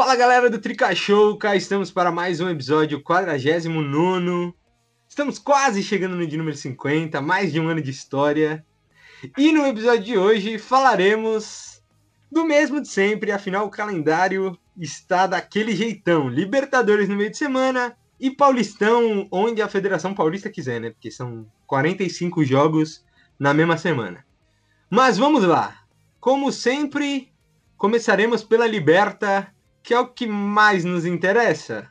Fala galera do Trica Show, cá estamos para mais um episódio 49. Estamos quase chegando no de número 50, mais de um ano de história. E no episódio de hoje falaremos do mesmo de sempre, afinal o calendário está daquele jeitão: Libertadores no meio de semana e Paulistão, onde a Federação Paulista quiser, né? Porque são 45 jogos na mesma semana. Mas vamos lá. Como sempre, começaremos pela Liberta, que é o que mais nos interessa.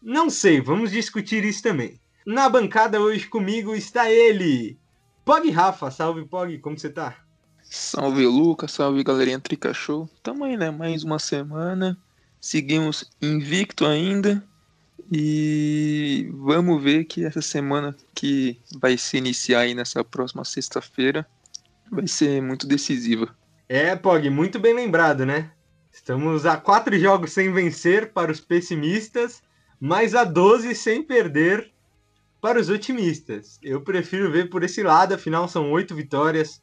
Não sei, vamos discutir isso também. Na bancada hoje comigo está ele, Pog Rafa. Salve Pog, como você tá? Salve Lucas, salve galerinha Trica Show. Tamo aí, né? Mais uma semana. Seguimos invicto ainda. E vamos ver que essa semana que vai se iniciar aí nessa próxima sexta-feira vai ser muito decisiva. É, Pog, muito bem lembrado, né? Estamos a quatro jogos sem vencer para os pessimistas, mas a 12 sem perder para os otimistas. Eu prefiro ver por esse lado, afinal são oito vitórias,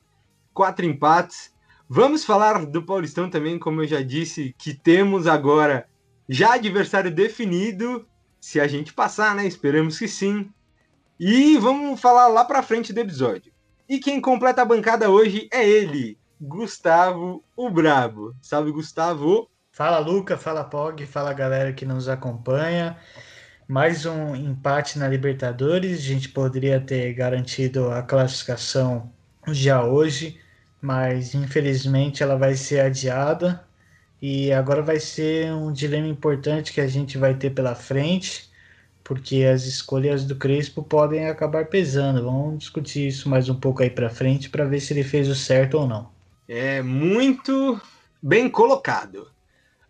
quatro empates. Vamos falar do Paulistão também, como eu já disse, que temos agora já adversário definido se a gente passar, né? Esperamos que sim. E vamos falar lá pra frente do episódio. E quem completa a bancada hoje é ele, Gustavo, o Brabo. Salve, Gustavo. Fala, Luca. Fala, Pog. Fala, galera que nos acompanha. Mais um empate na Libertadores. A gente poderia ter garantido a classificação já hoje, mas infelizmente ela vai ser adiada. E agora vai ser um dilema importante que a gente vai ter pela frente, porque as escolhas do Crespo podem acabar pesando. Vamos discutir isso mais um pouco aí para frente para ver se ele fez o certo ou não. É muito bem colocado.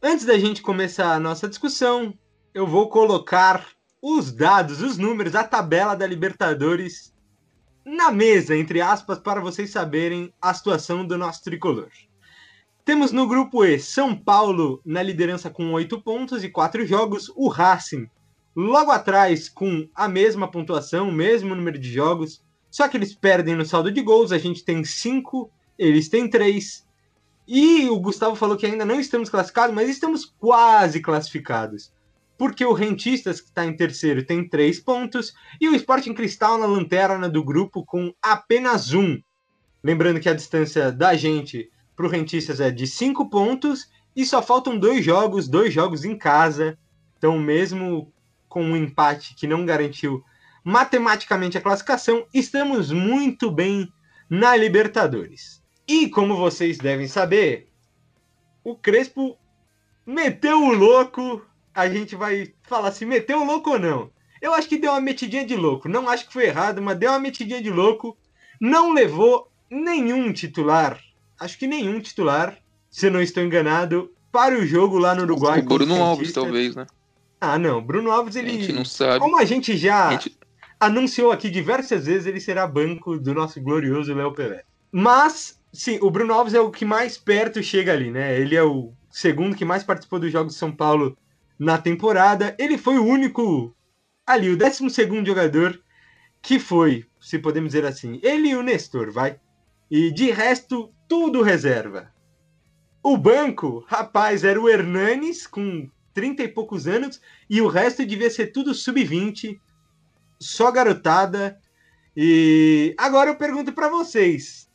Antes da gente começar a nossa discussão, eu vou colocar os dados, os números, a tabela da Libertadores na mesa, entre aspas, para vocês saberem a situação do nosso tricolor. Temos no grupo E São Paulo na liderança com 8 pontos e 4 jogos. O Racing logo atrás com a mesma pontuação, o mesmo número de jogos. Só que eles perdem no saldo de gols. A gente tem 5, eles têm 3. E o Gustavo falou que ainda não estamos classificados, mas estamos quase classificados. Porque o Rentistas, que está em terceiro, tem 3 pontos. E o Sporting Cristal na lanterna do grupo com apenas um. Lembrando que a distância da gente para o Rentistas é de 5 pontos e só faltam dois jogos, dois jogos em casa. Então, mesmo com um empate que não garantiu matematicamente a classificação, estamos muito bem na Libertadores. E como vocês devem saber, o Crespo meteu o louco. A gente vai falar se meteu o louco ou não. Eu acho que deu uma metidinha de louco. Não acho que foi errado, mas deu uma metidinha de louco. Não levou nenhum titular acho que nenhum titular, se eu não estou enganado, para o jogo lá no Uruguai. O Bruno Alves, talvez, né? Ah, não. Bruno Alves, ele. A gente não sabe. Como a gente já a gente... anunciou aqui diversas vezes, ele será banco do nosso glorioso Léo Pelé. Mas, sim, o Bruno Alves é o que mais perto chega ali, né? Ele é o segundo que mais participou dos Jogos de São Paulo na temporada. Ele foi o único ali, o 12 segundo jogador que foi, se podemos dizer assim, ele e o Nestor, vai. E de resto, tudo reserva. O banco, rapaz, era o Hernanes com 30 e poucos anos e o resto devia ser tudo sub-20, só garotada. E agora eu pergunto para vocês: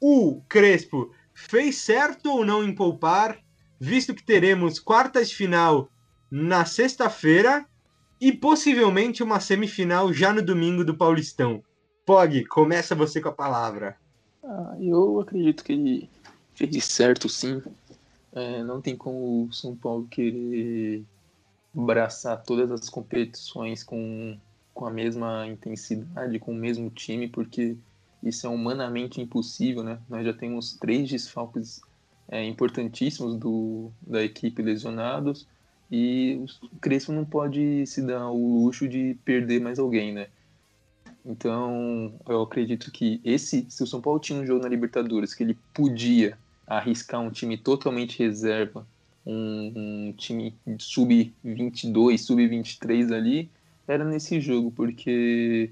o Crespo fez certo ou não em poupar, visto que teremos quartas de final na sexta-feira e possivelmente uma semifinal já no domingo do Paulistão? Pog, começa você com a palavra. Ah, eu acredito que ele fez certo, sim. É, não tem como o São Paulo querer abraçar todas as competições com, com a mesma intensidade, com o mesmo time, porque isso é humanamente impossível, né? Nós já temos três desfalques é, importantíssimos do, da equipe lesionados e o Crespo não pode se dar o luxo de perder mais alguém, né? Então, eu acredito que esse, se o São Paulo tinha um jogo na Libertadores que ele podia arriscar um time totalmente reserva, um, um time sub-22, sub-23 ali, era nesse jogo, porque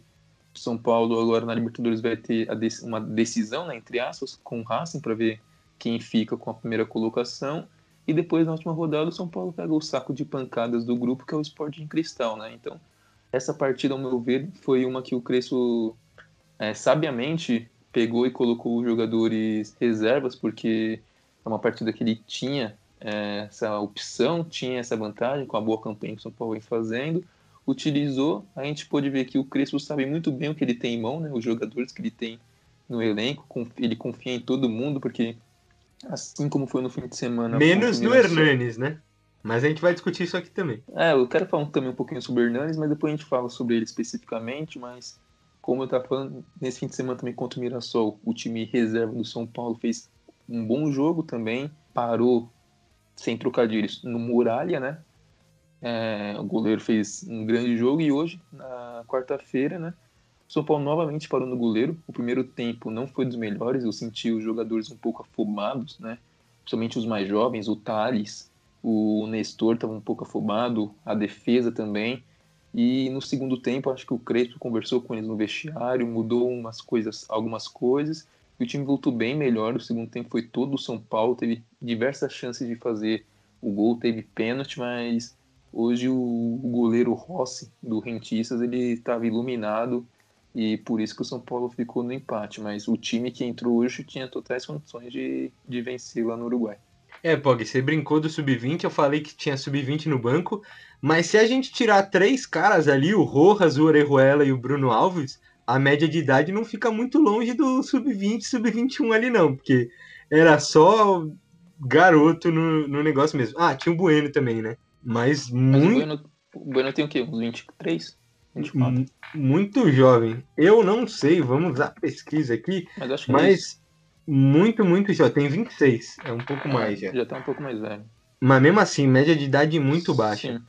São Paulo agora na Libertadores vai ter uma decisão, né, entre aspas, com o Racing para ver quem fica com a primeira colocação. E depois, na última rodada, o São Paulo pega o saco de pancadas do grupo, que é o Sporting Cristal, né? Então, essa partida, ao meu ver, foi uma que o Crespo é, sabiamente pegou e colocou os jogadores reservas, porque é uma partida que ele tinha é, essa opção, tinha essa vantagem com a boa campanha que o São Paulo vem fazendo, utilizou. A gente pôde ver que o Crespo sabe muito bem o que ele tem em mão, né? os jogadores que ele tem no elenco, ele confia em todo mundo, porque assim como foi no fim de semana. Menos no Hernanes, né? Mas a gente vai discutir isso aqui também. É, eu quero falar também um pouquinho sobre o Hernanes, mas depois a gente fala sobre ele especificamente. Mas, como eu estava falando, nesse fim de semana também contra o Mirassol, o time reserva do São Paulo fez um bom jogo também, parou, sem trocadilhos, no Muralha, né? É, o goleiro fez um grande jogo e hoje, na quarta-feira, né? O São Paulo novamente parou no goleiro. O primeiro tempo não foi dos melhores, eu senti os jogadores um pouco afobados, né? Principalmente os mais jovens, o Thales, o Nestor estava um pouco afobado, a defesa também. E no segundo tempo, acho que o Crespo conversou com eles no vestiário, mudou umas coisas, algumas coisas, e o time voltou bem melhor. O segundo tempo foi todo o São Paulo, teve diversas chances de fazer o gol, teve pênalti, mas hoje o, goleiro Rossi do Rentistas ele estava iluminado e por isso que o São Paulo ficou no empate. Mas o time que entrou hoje tinha totais condições de, de vencer lá no Uruguai. É, Pog, você brincou do sub-20, eu falei que tinha sub-20 no banco, mas se a gente tirar três caras ali, o Rojas, o Orejuela e o Bruno Alves, a média de idade não fica muito longe do sub-20, sub-21 ali não, porque era só garoto no, no negócio mesmo. Ah, tinha o Bueno também, né? Mas, mas muito... O bueno, o bueno tem o quê? Uns 23? 24? Muito jovem. Eu não sei, vamos à pesquisa aqui, mas, acho que mas muito, muito já tem 26, é um pouco é, mais já. Já tá um pouco mais velho. Mas mesmo assim, média de idade muito baixa. Sim.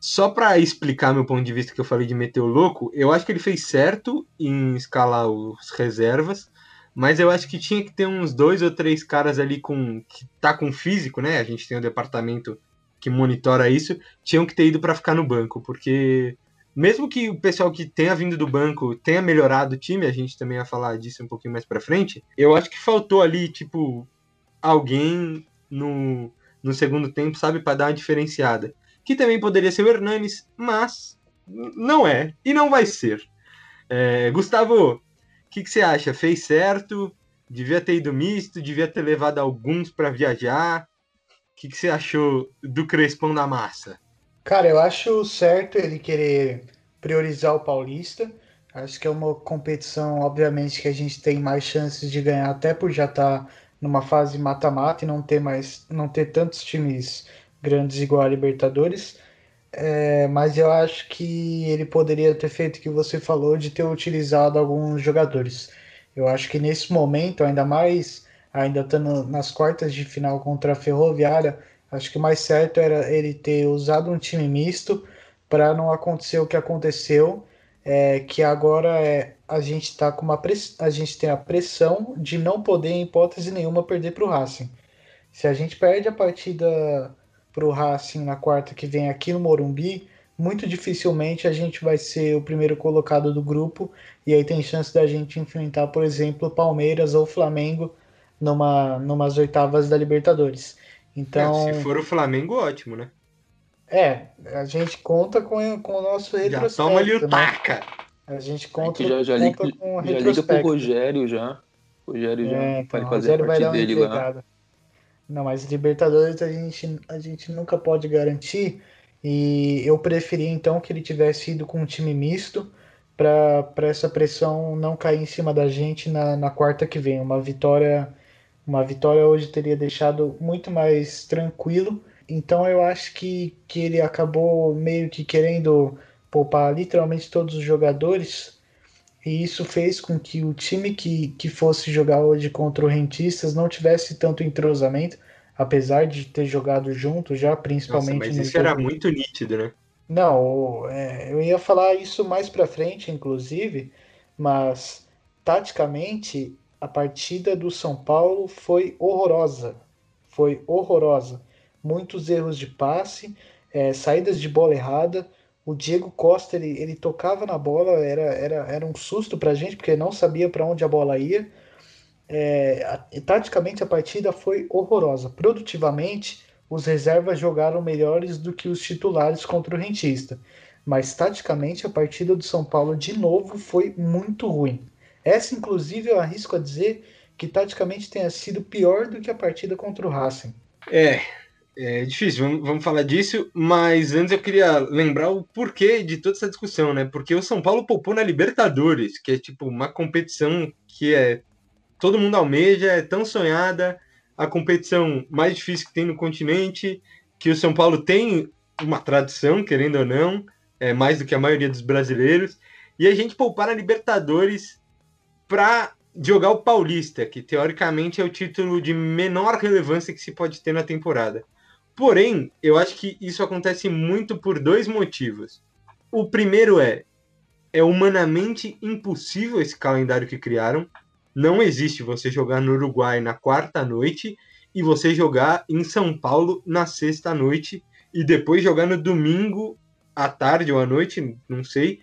Só para explicar meu ponto de vista que eu falei de meter o louco, eu acho que ele fez certo em escalar os reservas, mas eu acho que tinha que ter uns dois ou três caras ali com que tá com físico, né? A gente tem um departamento que monitora isso, tinham que ter ido para ficar no banco, porque mesmo que o pessoal que tenha vindo do banco tenha melhorado o time, a gente também vai falar disso um pouquinho mais para frente, eu acho que faltou ali, tipo, alguém no, no segundo tempo, sabe, para dar uma diferenciada. Que também poderia ser o Hernanes, mas não é e não vai ser. É, Gustavo, o que, que você acha? Fez certo? Devia ter ido misto? Devia ter levado alguns para viajar? Que, que você achou do Crespão da Massa? Cara, eu acho certo ele querer priorizar o Paulista. Acho que é uma competição, obviamente, que a gente tem mais chances de ganhar, até por já estar tá numa fase mata-mata e não ter mais, não ter tantos times grandes igual a Libertadores. É, mas eu acho que ele poderia ter feito o que você falou de ter utilizado alguns jogadores. Eu acho que nesse momento, ainda mais ainda estando nas quartas de final contra a Ferroviária, Acho que o mais certo era ele ter usado um time misto para não acontecer o que aconteceu, é, que agora é a gente está com uma press... a gente tem a pressão de não poder em hipótese nenhuma perder para o Racing. Se a gente perde a partida para o Racing na quarta que vem aqui no Morumbi, muito dificilmente a gente vai ser o primeiro colocado do grupo e aí tem chance da gente enfrentar, por exemplo, Palmeiras ou Flamengo numa numas oitavas da Libertadores. Então, é, se for o Flamengo, ótimo, né? É, a gente conta com, com o nosso retrospecto. Já toma ali o né? taca! A gente conta, é já, já, conta liga, com o já liga pro Rogério já. O Rogério já é, então, fazer Rogério a parte dele lá. Não, mas Libertadores a gente, a gente nunca pode garantir. E eu preferia então que ele tivesse ido com um time misto para essa pressão não cair em cima da gente na, na quarta que vem. Uma vitória uma vitória hoje teria deixado muito mais tranquilo. Então eu acho que, que ele acabou meio que querendo poupar literalmente todos os jogadores. E isso fez com que o time que, que fosse jogar hoje contra o Rentistas não tivesse tanto entrosamento, apesar de ter jogado junto já, principalmente. Nossa, mas isso era muito nítido, né? Não, é, eu ia falar isso mais pra frente, inclusive, mas taticamente a partida do São Paulo foi horrorosa. Foi horrorosa. Muitos erros de passe, é, saídas de bola errada. O Diego Costa ele, ele tocava na bola, era, era, era um susto para a gente, porque não sabia para onde a bola ia. É, a, taticamente a partida foi horrorosa. Produtivamente, os reservas jogaram melhores do que os titulares contra o Rentista. Mas taticamente a partida do São Paulo de novo foi muito ruim. Essa, inclusive, eu arrisco a dizer que taticamente tenha sido pior do que a partida contra o Racing. É, é difícil, vamos, vamos, falar disso, mas antes eu queria lembrar o porquê de toda essa discussão, né? Porque o São Paulo poupou na Libertadores, que é tipo uma competição que é todo mundo almeja, é tão sonhada, a competição mais difícil que tem no continente, que o São Paulo tem uma tradição, querendo ou não, é mais do que a maioria dos brasileiros, e a gente poupar na Libertadores para jogar o Paulista, que teoricamente é o título de menor relevância que se pode ter na temporada. Porém, eu acho que isso acontece muito por dois motivos. O primeiro é é humanamente impossível esse calendário que criaram. Não existe você jogar no Uruguai na quarta noite e você jogar em São Paulo na sexta noite e depois jogar no domingo à tarde ou à noite, não sei,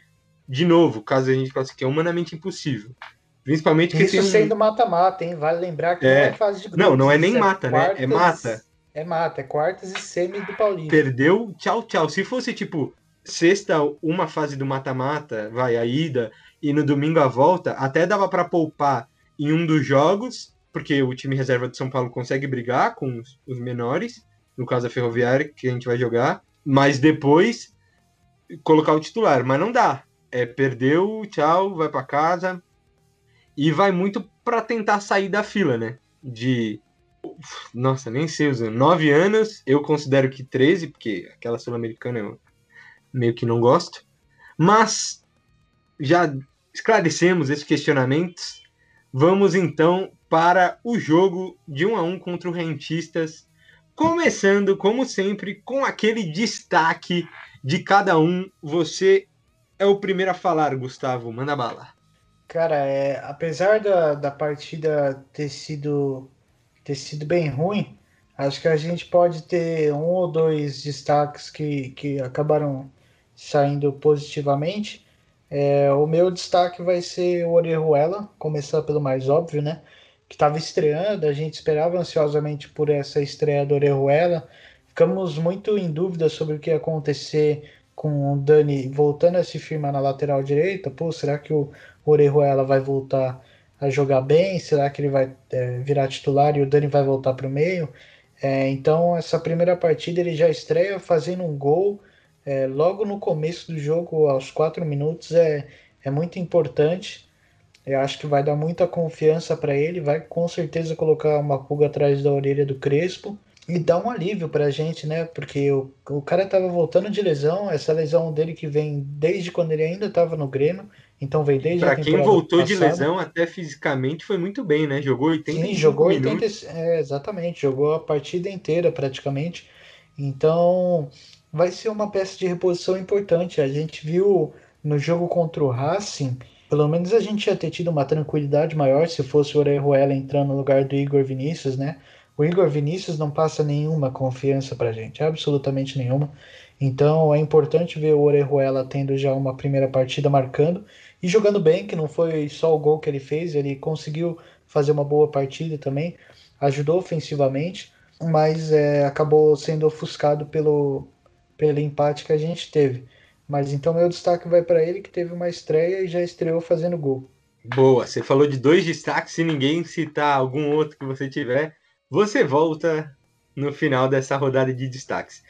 de novo, caso a gente classifique, é humanamente impossível. Principalmente Isso sendo mata-mata, hein? Vale lembrar que é... não é fase de grupos. Não, não é nem mata, é né? É mata. É mata, é quartas e semi do Paulista. Perdeu, tchau, tchau. Se fosse tipo sexta, uma fase do mata-mata, vai a ida, e no domingo a volta, até dava para poupar em um dos jogos, porque o time reserva de São Paulo consegue brigar com os, os menores, no caso a Ferroviária, que a gente vai jogar, mas depois colocar o titular. Mas não dá. É, perdeu, tchau, vai para casa. E vai muito para tentar sair da fila, né? De nossa, nem sei os anos. 9 anos, eu considero que 13, porque aquela sul-americana eu meio que não gosto. Mas já esclarecemos esses questionamentos. Vamos então para o jogo de 1 a 1 contra o Rentistas, começando como sempre com aquele destaque de cada um. Você é o primeiro a falar, Gustavo. Manda bala. Cara, é, apesar da, da partida ter sido ter sido bem ruim, acho que a gente pode ter um ou dois destaques que, que acabaram saindo positivamente. É, o meu destaque vai ser o Orejuela, começar pelo mais óbvio, né? Que estava estreando, a gente esperava ansiosamente por essa estreia do Orejuela. Ficamos muito em dúvida sobre o que ia acontecer com o Dani voltando a se firmar na lateral direita. Pô, será que o Orejuela vai voltar a jogar bem? Será que ele vai é, virar titular e o Dani vai voltar para o meio? É, então, essa primeira partida ele já estreia fazendo um gol é, logo no começo do jogo, aos quatro minutos, é, é muito importante. Eu acho que vai dar muita confiança para ele, vai com certeza colocar uma pulga atrás da orelha do Crespo e dar um alívio para a gente, né? Porque o, o cara estava voltando de lesão, essa lesão dele que vem desde quando ele ainda estava no Grêmio, então vem desde Para quem voltou passada. de lesão, até fisicamente foi muito bem, né? Jogou 80 Sim, jogou 80, é, exatamente, jogou a partida inteira praticamente. Então, vai ser uma peça de reposição importante. A gente viu no jogo contra o Racing, pelo menos a gente ia ter tido uma tranquilidade maior se fosse o Orejuela entrando no lugar do Igor Vinícius, né? O Igor Vinícius não passa nenhuma confiança pra gente, absolutamente nenhuma. Então é importante ver o Orejuela tendo já uma primeira partida marcando e jogando bem, que não foi só o gol que ele fez, ele conseguiu fazer uma boa partida também, ajudou ofensivamente, mas é, acabou sendo ofuscado pelo, pelo empate que a gente teve. Mas então meu destaque vai para ele, que teve uma estreia e já estreou fazendo gol. Boa, você falou de dois destaques, se ninguém citar algum outro que você tiver, você volta no final dessa rodada de destaques.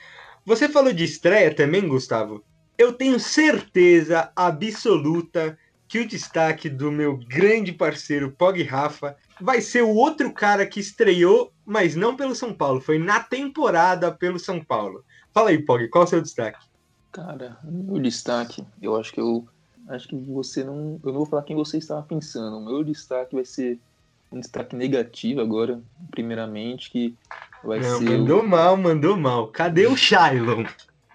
Você falou de estreia também, Gustavo? Eu tenho certeza absoluta que o destaque do meu grande parceiro Pog Rafa vai ser o outro cara que estreou, mas não pelo São Paulo, foi na temporada pelo São Paulo. Fala aí, Pog, qual é o seu destaque? Cara, meu destaque, eu acho que eu acho que você não, eu não vou falar quem você estava pensando. O meu destaque vai ser um destaque negativo agora, primeiramente, que vai não, ser mandou o... mal, mandou mal. Cadê o Shailon?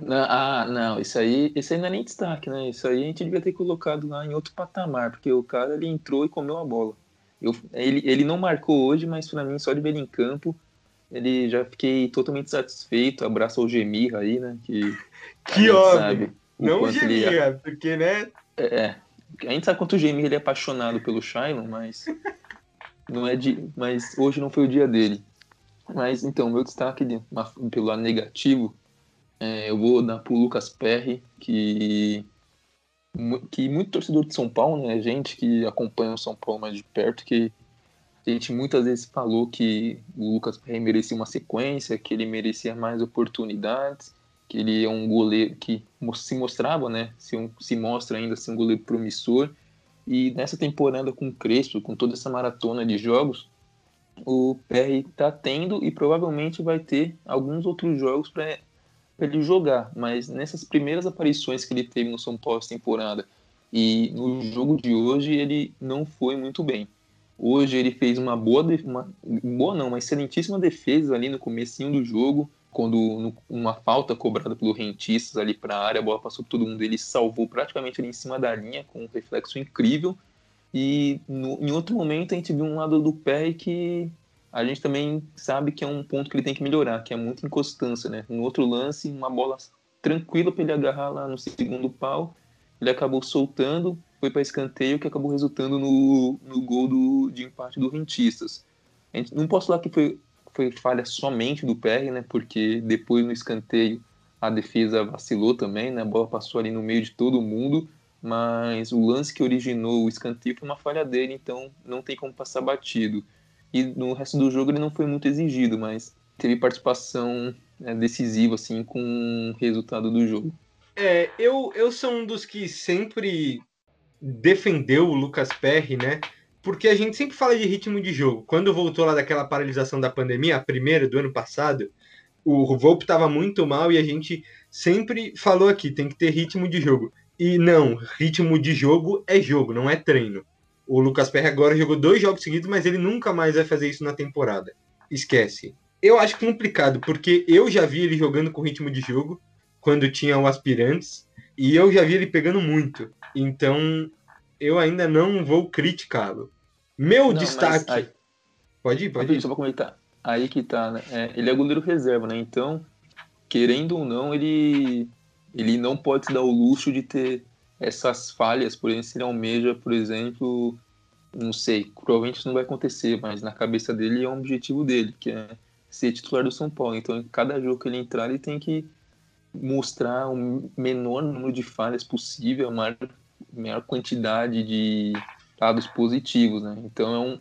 Ah, não, isso aí, isso aí não é nem destaque, né? Isso aí a gente devia ter colocado lá em outro patamar, porque o cara ele entrou e comeu a bola. Eu, ele, ele não marcou hoje, mas para mim, só de ver ele em campo, ele já fiquei totalmente satisfeito. Abraço ao Gemir aí, né? Que, que homem! Não o Gemir, ele... porque, né? É, é, a gente sabe quanto o Gemir ele é apaixonado pelo Shailon, mas não é de, mas hoje não foi o dia dele. Mas então, meu destaque de, pelo lado negativo, é, eu vou dar pro Lucas Perry, que, que muito torcedor de São Paulo, né? Gente que acompanha o São Paulo mais de perto, que a gente muitas vezes falou que o Lucas Perry merecia uma sequência, que ele merecia mais oportunidades, que ele é um goleiro que se mostrava, né? Se, um, se mostra ainda ser um goleiro promissor. E nessa temporada com o Crespo, com toda essa maratona de jogos, o PR está tendo e provavelmente vai ter alguns outros jogos para ele jogar. Mas nessas primeiras aparições que ele teve no São Paulo temporada e no jogo de hoje, ele não foi muito bem. Hoje ele fez uma boa, uma boa não, uma excelentíssima defesa ali no comecinho do jogo, quando uma falta cobrada pelo Rentistas ali para a área, a bola passou por todo mundo, ele salvou praticamente ali em cima da linha com um reflexo incrível. E no, em outro momento a gente viu um lado do pé que a gente também sabe que é um ponto que ele tem que melhorar, que é muita inconstância, né? No outro lance, uma bola tranquila para ele agarrar lá no segundo pau, ele acabou soltando, foi para escanteio, que acabou resultando no, no gol do, de empate do Rentistas. A gente, não posso falar que foi, foi falha somente do PR, né? Porque depois no escanteio a defesa vacilou também, né? A bola passou ali no meio de todo mundo mas o lance que originou o escanteio foi uma falha dele, então não tem como passar batido. E no resto do jogo ele não foi muito exigido, mas teve participação né, decisiva assim com o resultado do jogo. É, eu, eu sou um dos que sempre defendeu o Lucas Perry, né? Porque a gente sempre fala de ritmo de jogo. Quando voltou lá daquela paralisação da pandemia, a primeira do ano passado, o Volpe estava muito mal e a gente sempre falou aqui, tem que ter ritmo de jogo. E não, ritmo de jogo é jogo, não é treino. O Lucas Perry agora jogou dois jogos seguidos, mas ele nunca mais vai fazer isso na temporada. Esquece. Eu acho complicado, porque eu já vi ele jogando com ritmo de jogo quando tinha o Aspirantes, e eu já vi ele pegando muito. Então, eu ainda não vou criticá-lo. Meu não, destaque. Aí... Pode ir, pode ir. Só pra comentar. Aí que tá, né? É, ele é goleiro reserva, né? Então, querendo ou não, ele ele não pode se dar o luxo de ter essas falhas, por exemplo, se ele almeja, por exemplo, não sei, provavelmente isso não vai acontecer, mas na cabeça dele é um objetivo dele, que é ser titular do São Paulo. Então, em cada jogo que ele entrar, ele tem que mostrar o menor número de falhas possível, a maior, maior quantidade de dados positivos, né? Então, é um,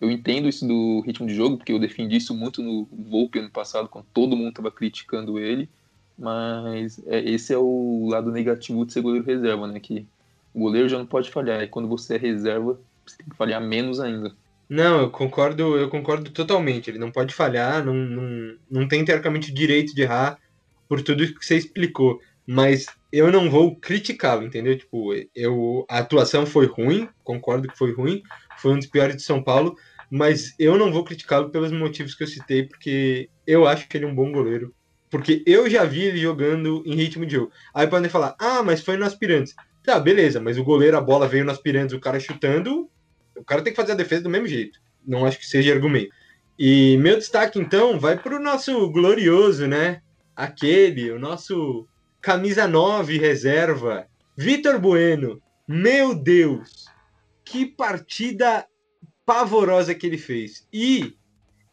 eu entendo isso do ritmo de jogo, porque eu defendi isso muito no Volpe ano passado, quando todo mundo estava criticando ele, mas é, esse é o lado negativo de ser goleiro reserva, né? Que o goleiro já não pode falhar, e quando você é reserva, você tem que falhar menos ainda. Não, eu concordo, eu concordo totalmente. Ele não pode falhar, não, não, não tem teoricamente o direito de errar por tudo que você explicou. Mas eu não vou criticá-lo, entendeu? Tipo, eu, a atuação foi ruim, concordo que foi ruim, foi um dos piores de São Paulo, mas eu não vou criticá-lo pelos motivos que eu citei, porque eu acho que ele é um bom goleiro. Porque eu já vi ele jogando em ritmo de jogo. Aí podem falar, ah, mas foi no aspirantes. Tá, beleza, mas o goleiro, a bola veio no aspirantes, o cara chutando, o cara tem que fazer a defesa do mesmo jeito. Não acho que seja argumento. E meu destaque, então, vai para o nosso glorioso, né? Aquele, o nosso camisa 9 reserva, Vitor Bueno. Meu Deus, que partida pavorosa que ele fez. E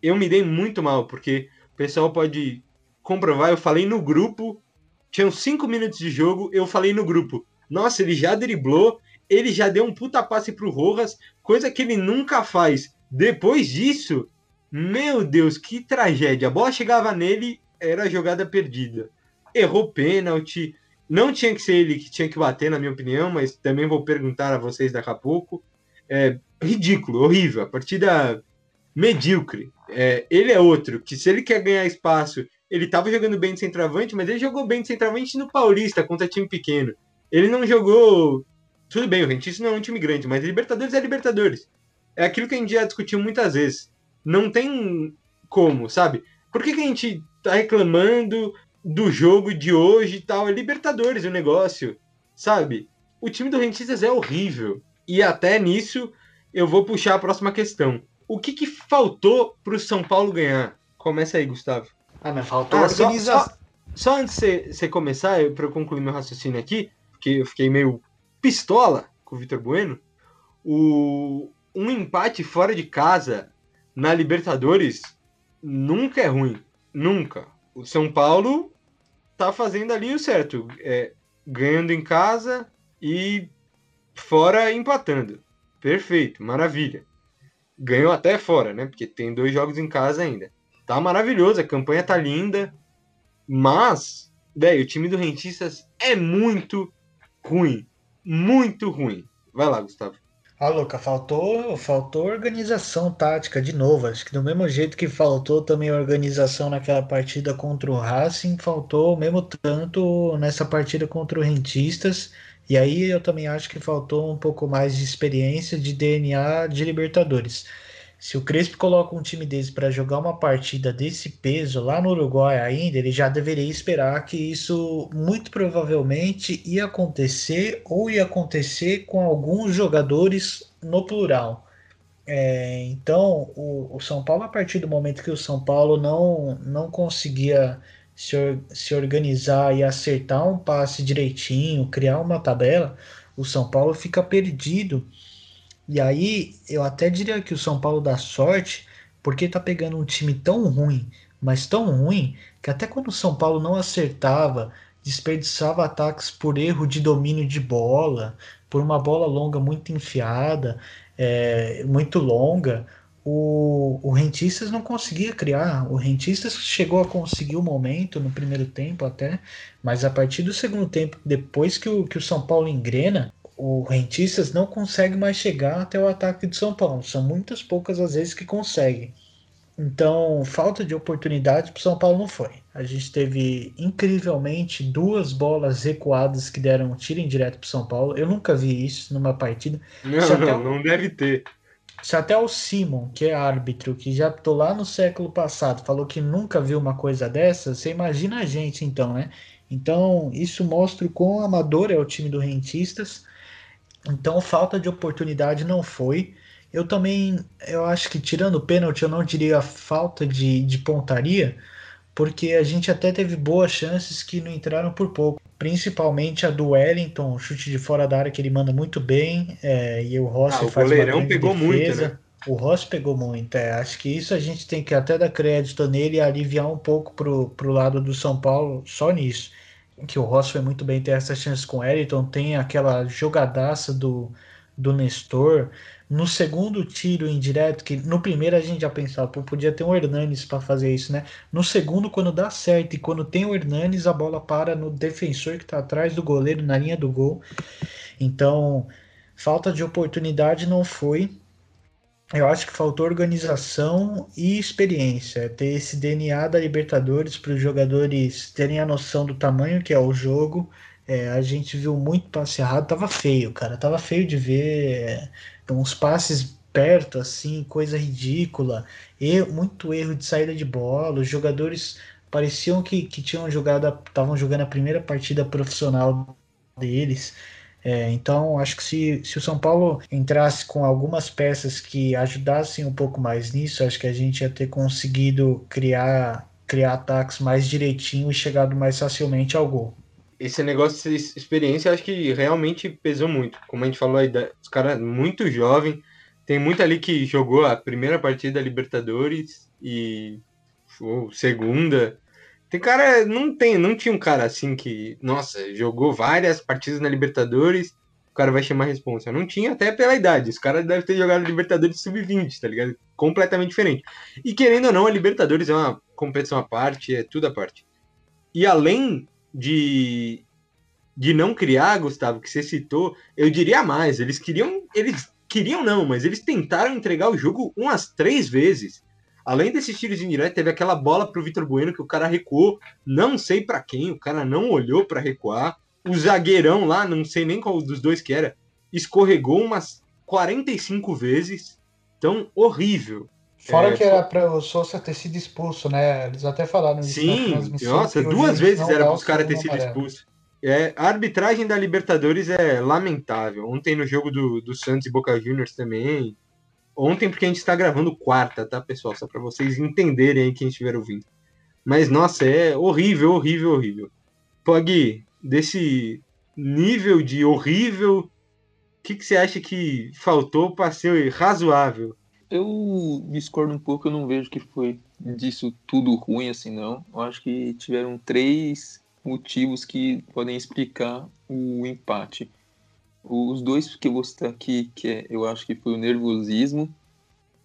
eu me dei muito mal, porque o pessoal pode comprovar, eu falei no grupo, tinham cinco minutos de jogo, eu falei no grupo, nossa, ele já driblou, ele já deu um puta passe pro Rojas, coisa que ele nunca faz. Depois disso, meu Deus, que tragédia. A bola chegava nele, era jogada perdida. Errou pênalti. Não tinha que ser ele que tinha que bater, na minha opinião, mas também vou perguntar a vocês daqui a pouco. É ridículo, horrível. A partida medíocre. É, ele é outro que, se ele quer ganhar espaço ele estava jogando bem de centroavante, mas ele jogou bem de centroavante no Paulista contra time pequeno. Ele não jogou. Tudo bem, o Rentistas não é um time grande, mas Libertadores é Libertadores. É aquilo que a gente já discutiu muitas vezes. Não tem como, sabe? Por que, que a gente tá reclamando do jogo de hoje e tal? É Libertadores o negócio, sabe? O time do Rentistas é horrível. E até nisso eu vou puxar a próxima questão. O que, que faltou para o São Paulo ganhar? Começa aí, Gustavo. Ah, mas faltou ah, organização. Só, só, só, antes de você começar, para eu concluir meu raciocínio aqui, porque eu fiquei meio pistola com o Vitor Bueno, o, um empate fora de casa na Libertadores nunca é ruim. Nunca. O São Paulo tá fazendo ali o certo. É, ganhando em casa e fora empatando. Perfeito, maravilha. Ganhou até fora, né? Porque tem dois jogos em casa ainda. Tá maravilhoso, a campanha tá linda. Mas, velho, o time do Rentistas é muito ruim. Muito ruim. Vai lá, Gustavo. Ah, Luca, faltou, faltou organização tática de novo. Acho que do mesmo jeito que faltou também organização naquela partida contra o Racing, faltou mesmo tanto nessa partida contra o Rentistas. E aí eu também acho que faltou um pouco mais de experiência de DNA de Libertadores. Se o Crespo coloca um time desse para jogar uma partida desse peso lá no Uruguai ainda, ele já deveria esperar que isso muito provavelmente ia acontecer ou ia acontecer com alguns jogadores no plural. É, então, o, o, São Paulo, a partir do momento que o São Paulo não, não conseguia se, se organizar e acertar um passe direitinho, criar uma tabela, o São Paulo fica perdido e aí eu até diria que o São Paulo dá sorte porque tá pegando um time tão ruim, mas tão ruim, que até quando o São Paulo não acertava, desperdiçava ataques por erro de domínio de bola, por uma bola longa muito enfiada, é, muito longa, o, o Rentistas não conseguia criar. O Rentistas chegou a conseguir o momento no primeiro tempo até, mas a partir do segundo tempo, depois que o, que o São Paulo engrena, o Rentistas não consegue mais chegar até o ataque de São Paulo. São muitas poucas as vezes que consegue. Então, falta de oportunidade para o São Paulo não foi. A gente teve incrivelmente duas bolas recuadas que deram um tiro indireto para o São Paulo. Eu nunca vi isso numa partida. Não, não, não deve ter. Se até o Simon, que é árbitro, que já tô lá no século passado, falou que nunca viu uma coisa dessa, você imagina a gente então, né? Então, isso mostra o quão amador é o time do Rentistas então, falta de oportunidade não foi. Eu também, eu acho que tirando o pênalti, eu não diria falta de, de pontaria, porque a gente até teve boas chances que não entraram por pouco. Principalmente a do Wellington, chute de fora da área que ele manda muito bem, é, e o Rossi ah, o faz goleirão uma pegou defesa. muito, né? O Rossi pegou muito, é. Acho que isso a gente tem que até dar crédito nele e aliviar um pouco pro, pro lado do São Paulo só nisso que o Ross foi muito bem ter essa chance com o Eriton, tem aquela jogadaça do, do Nestor. No segundo tiro indireto, que no primeiro a gente já pensava, pô, podia ter um Hernanes para fazer isso, né? No segundo, quando dá certo e quando tem o Hernanes, a bola para no defensor que está atrás do goleiro, na linha do gol. Então, falta de oportunidade não foi eu acho que faltou organização e experiência, ter esse DNA da Libertadores para os jogadores terem a noção do tamanho que é o jogo. É, a gente viu muito passe errado, tava feio, cara, tava feio de ver é, uns passes perto, assim, coisa ridícula, e muito erro de saída de bola. Os jogadores pareciam que, que tinham jogado, estavam jogando a primeira partida profissional deles. É, então, acho que se, se o São Paulo entrasse com algumas peças que ajudassem um pouco mais nisso, acho que a gente ia ter conseguido criar, criar ataques mais direitinho e chegado mais facilmente ao gol. Esse negócio de experiência, acho que realmente pesou muito. Como a gente falou aí, os caras muito jovem, tem muito ali que jogou a primeira partida da Libertadores e ou segunda, tem cara, não tem, não tinha um cara assim que, nossa, jogou várias partidas na Libertadores, o cara vai chamar a responsa. Não tinha até pela idade. Os caras devem ter jogado Libertadores sub-20, tá ligado? Completamente diferente. E querendo ou não, a Libertadores é uma competição à parte, é tudo à parte. E além de de não criar, Gustavo, que você citou, eu diria mais. Eles queriam, eles queriam não, mas eles tentaram entregar o jogo umas três vezes. Além desses tiros indiretos, teve aquela bola pro Vitor Bueno que o cara recuou, não sei para quem, o cara não olhou para recuar. O zagueirão lá, não sei nem qual dos dois que era, escorregou umas 45 vezes. Então, horrível. Fora é, que era para o Sousa ter sido expulso, né? Eles até falaram isso Sim, nossa, duas vezes era para os caras ter sido expulso. É, a arbitragem da Libertadores é lamentável. Ontem no jogo do, do Santos e Boca Juniors também, Ontem, porque a gente está gravando quarta, tá, pessoal? Só para vocês entenderem aí quem estiver ouvindo. Mas, nossa, é horrível, horrível, horrível. Pog, desse nível de horrível, o que, que você acha que faltou para ser razoável? Eu discordo um pouco, eu não vejo que foi disso tudo ruim assim, não. Eu acho que tiveram três motivos que podem explicar o empate. Os dois que eu vou citar aqui, que é, eu acho que foi o nervosismo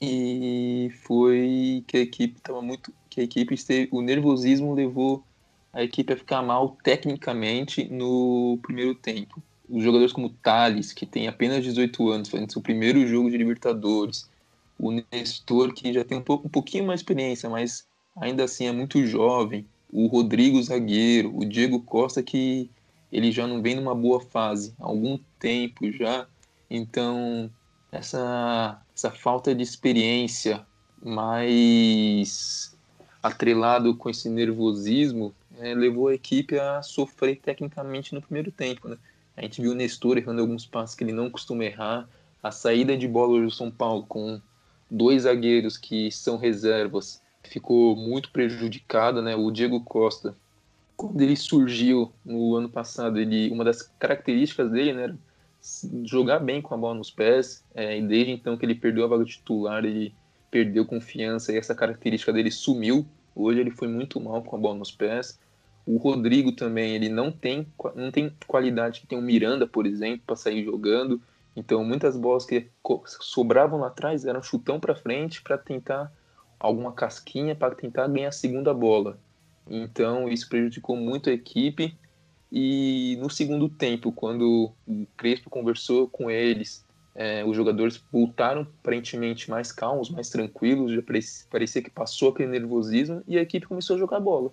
e foi que a equipe estava muito, que a equipe esteve, o nervosismo levou a equipe a ficar mal tecnicamente no primeiro tempo. Os jogadores como Thales, que tem apenas 18 anos, fazendo seu primeiro jogo de Libertadores, o Nestor, que já tem um, pouco, um pouquinho mais experiência, mas ainda assim é muito jovem, o Rodrigo zagueiro, o Diego Costa, que ele já não vem numa boa fase há algum tempo já, então essa, essa falta de experiência mais atrelado com esse nervosismo é, levou a equipe a sofrer tecnicamente no primeiro tempo. Né? A gente viu o Nestor errando alguns passos que ele não costuma errar. A saída de bola do São Paulo com dois zagueiros que são reservas ficou muito prejudicada. Né? O Diego Costa, quando ele surgiu no ano passado, ele uma das características dele né, era jogar bem com a bola nos pés. É, e desde então que ele perdeu a vaga titular, ele perdeu confiança e essa característica dele sumiu. Hoje ele foi muito mal com a bola nos pés. O Rodrigo também, ele não tem, não tem qualidade que tem o Miranda, por exemplo, para sair jogando. Então, muitas bolas que sobravam lá atrás eram chutão para frente para tentar alguma casquinha para tentar ganhar a segunda bola. Então, isso prejudicou muito a equipe. E no segundo tempo, quando o Crespo conversou com eles, é, os jogadores voltaram aparentemente mais calmos, mais tranquilos, já parecia que passou aquele nervosismo e a equipe começou a jogar bola.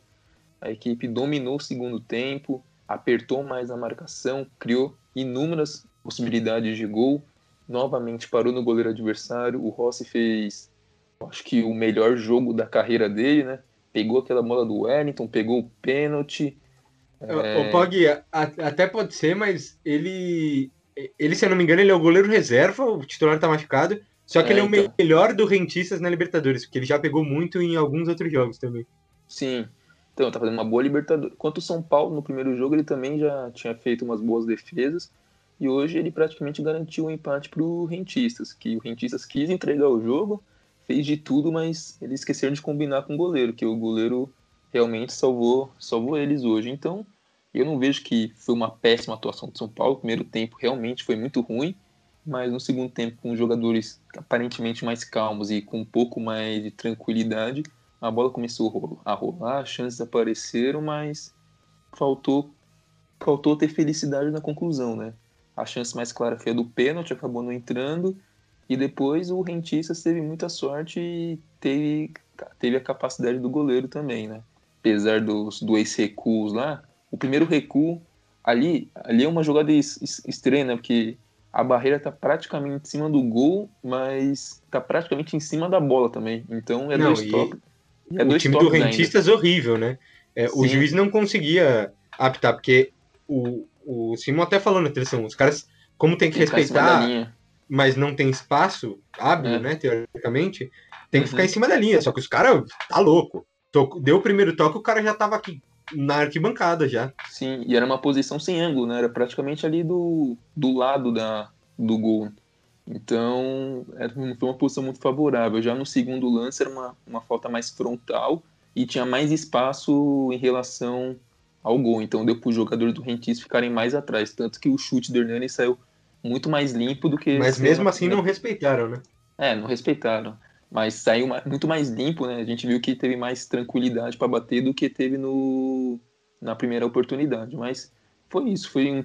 A equipe dominou o segundo tempo, apertou mais a marcação, criou inúmeras possibilidades de gol, novamente parou no goleiro adversário. O Rossi fez, acho que o melhor jogo da carreira dele, né? Pegou aquela bola do Wellington, pegou o pênalti. É... O Pog, até pode ser, mas ele, ele, se eu não me engano, ele é o goleiro reserva, o titular tá machucado. Só que é, ele é o então. melhor do Rentistas na Libertadores, porque ele já pegou muito em alguns outros jogos também. Sim, então, tá fazendo uma boa Libertadores. Quanto o São Paulo, no primeiro jogo, ele também já tinha feito umas boas defesas. E hoje ele praticamente garantiu o um empate pro Rentistas, que o Rentistas quis entregar o jogo, fez de tudo, mas eles esqueceram de combinar com o goleiro, que o goleiro realmente salvou, salvou eles hoje. Então, eu não vejo que foi uma péssima atuação do São Paulo. O primeiro tempo realmente foi muito ruim, mas no segundo tempo, com jogadores aparentemente mais calmos e com um pouco mais de tranquilidade, a bola começou a rolar, as chances apareceram, mas faltou faltou ter felicidade na conclusão, né? A chance mais clara foi a do pênalti, acabou não entrando, e depois o Rentistas teve muita sorte e teve, teve a capacidade do goleiro também, né? Apesar dos dois recuos lá, o primeiro recuo ali, ali é uma jogada estranha, né? Porque a barreira tá praticamente em cima do gol, mas tá praticamente em cima da bola também. Então é não, dois toques. É o time do Rentistas ainda. horrível, né? É, o juiz não conseguia apitar, porque o, o Simon até falou na televisão, os caras, como tem que tem respeitar, mas não tem espaço hábil, é. né, teoricamente, tem que uhum. ficar em cima da linha. Só que os caras, tá louco. Deu o primeiro toque, o cara já tava aqui na arquibancada já. Sim, e era uma posição sem ângulo, né? Era praticamente ali do, do lado da, do gol. Então, foi uma posição muito favorável. Já no segundo lance era uma, uma falta mais frontal e tinha mais espaço em relação ao gol. Então, deu para os jogadores do Rentis ficarem mais atrás. Tanto que o chute do Hernani saiu muito mais limpo do que. Mas mesmo assim não respeitaram, né? É, não respeitaram. Mas saiu muito mais limpo, né? A gente viu que teve mais tranquilidade para bater do que teve no, na primeira oportunidade. Mas foi isso. Foi um,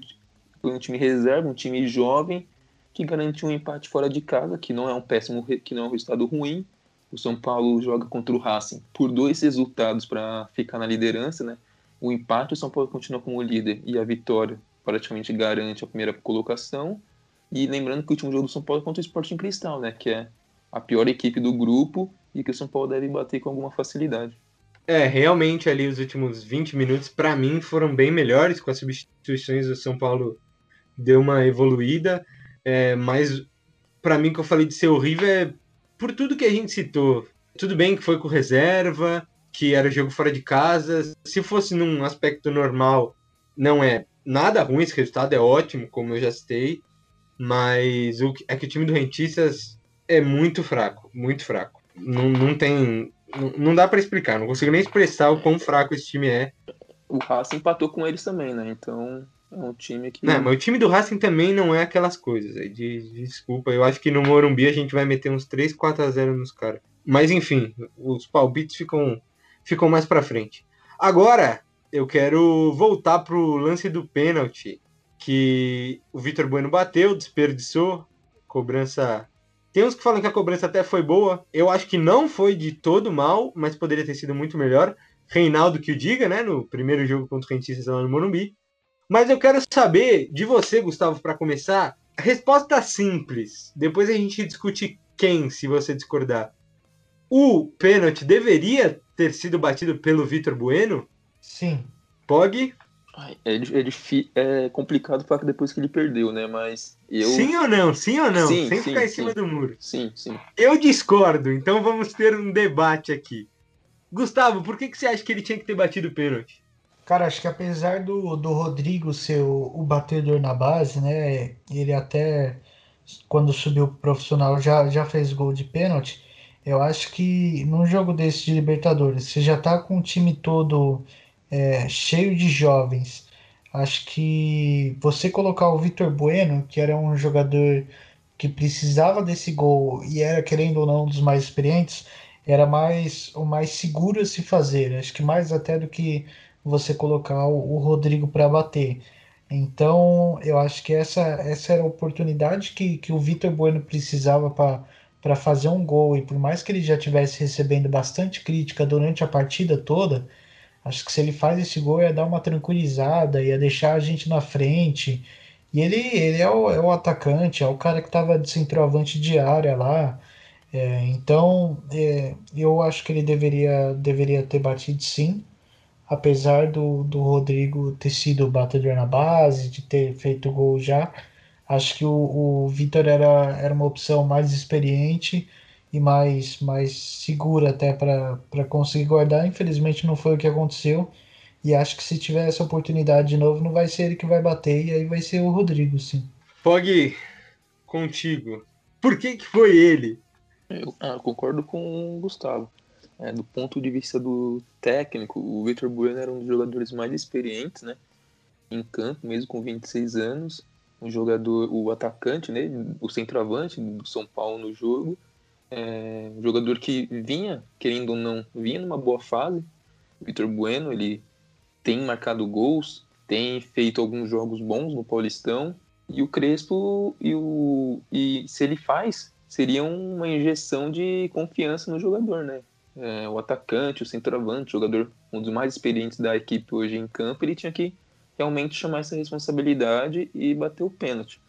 foi um time reserva, um time jovem que garantiu um empate fora de casa, que não é um péssimo, que não é um resultado ruim. O São Paulo joga contra o Racing por dois resultados para ficar na liderança, né? O empate, o São Paulo continua como líder e a vitória praticamente garante a primeira colocação. E lembrando que o último jogo do São Paulo é contra o Sporting Cristal, né? Que é a pior equipe do grupo e que o São Paulo deve bater com alguma facilidade. É, realmente ali os últimos 20 minutos, para mim, foram bem melhores. Com as substituições, o São Paulo deu uma evoluída. É, mas para mim, que eu falei de ser horrível é por tudo que a gente citou. Tudo bem que foi com reserva, que era jogo fora de casa. Se fosse num aspecto normal, não é nada ruim esse resultado, é ótimo, como eu já citei. Mas o, é que o time do Rentistas é muito fraco, muito fraco. Não, não tem. Não, não dá para explicar, não consigo nem expressar o quão fraco esse time é. O Racing empatou com eles também, né? Então é um time que. Não, mas o time do Racing também não é aquelas coisas. De, de, desculpa, eu acho que no Morumbi a gente vai meter uns 3, 4 a 0 nos caras. Mas enfim, os palpites ficam, ficam mais para frente. Agora, eu quero voltar pro lance do pênalti que o Vitor Bueno bateu, desperdiçou, cobrança. Tem uns que falam que a cobrança até foi boa. Eu acho que não foi de todo mal, mas poderia ter sido muito melhor. Reinaldo que o diga, né? No primeiro jogo contra o Rentistas lá no Morumbi. Mas eu quero saber de você, Gustavo, para começar. Resposta simples. Depois a gente discute quem, se você discordar. O pênalti deveria ter sido batido pelo Vitor Bueno? Sim. Pog? É, é, é complicado falar depois que ele perdeu, né? Mas eu. Sim ou não? Sim ou não? Sim, Sem sim, ficar em sim. cima do muro. Sim, sim. Eu discordo, então vamos ter um debate aqui. Gustavo, por que, que você acha que ele tinha que ter batido o pênalti? Cara, acho que apesar do, do Rodrigo ser o, o batedor na base, né? Ele até quando subiu pro profissional já, já fez gol de pênalti. Eu acho que num jogo desse de Libertadores, você já tá com o time todo é, cheio de jovens. Acho que você colocar o Vitor Bueno, que era um jogador que precisava desse gol e era, querendo ou não, um dos mais experientes, era mais o mais seguro a se fazer. Acho que mais até do que você colocar o, Rodrigo para bater. Então, eu acho que essa, essa era a oportunidade que, que o Vitor Bueno precisava para fazer um gol. E por mais que ele já tivesse recebendo bastante crítica durante a partida toda, acho que se ele faz esse gol ia dar uma tranquilizada, ia deixar a gente na frente. E ele, ele é, o, é o atacante, é o cara que estava de centroavante de área lá. É, então, é, eu acho que ele deveria, deveria ter batido sim apesar do, do Rodrigo ter sido batedor na base, de ter feito gol já, acho que o, o Vitor era, era uma opção mais experiente e mais, mais segura até para conseguir guardar. Infelizmente não foi o que aconteceu. E acho que se tiver essa oportunidade de novo, não vai ser ele que vai bater, e aí vai ser o Rodrigo, sim. Pog, contigo. Por que, que foi ele? Eu, ah, eu concordo com o Gustavo. É, do ponto de vista do técnico, o Vitor Bueno era um dos jogadores mais experientes, né? Em campo, mesmo com 26 anos. Um jogador, o atacante, né? O centroavante do São Paulo no jogo. É, um jogador que vinha, querendo ou não, vinha numa boa fase. Vitor Bueno, ele tem marcado gols, tem feito alguns jogos bons no Paulistão. E o Crespo, e, o, e se ele faz, seria uma injeção de confiança no jogador, né? é, o atacante, o centroavante, o jogador um dos mais experientes da equipe hoje em campo, ele tinha que realmente chamar essa responsabilidade e bater o pênalti.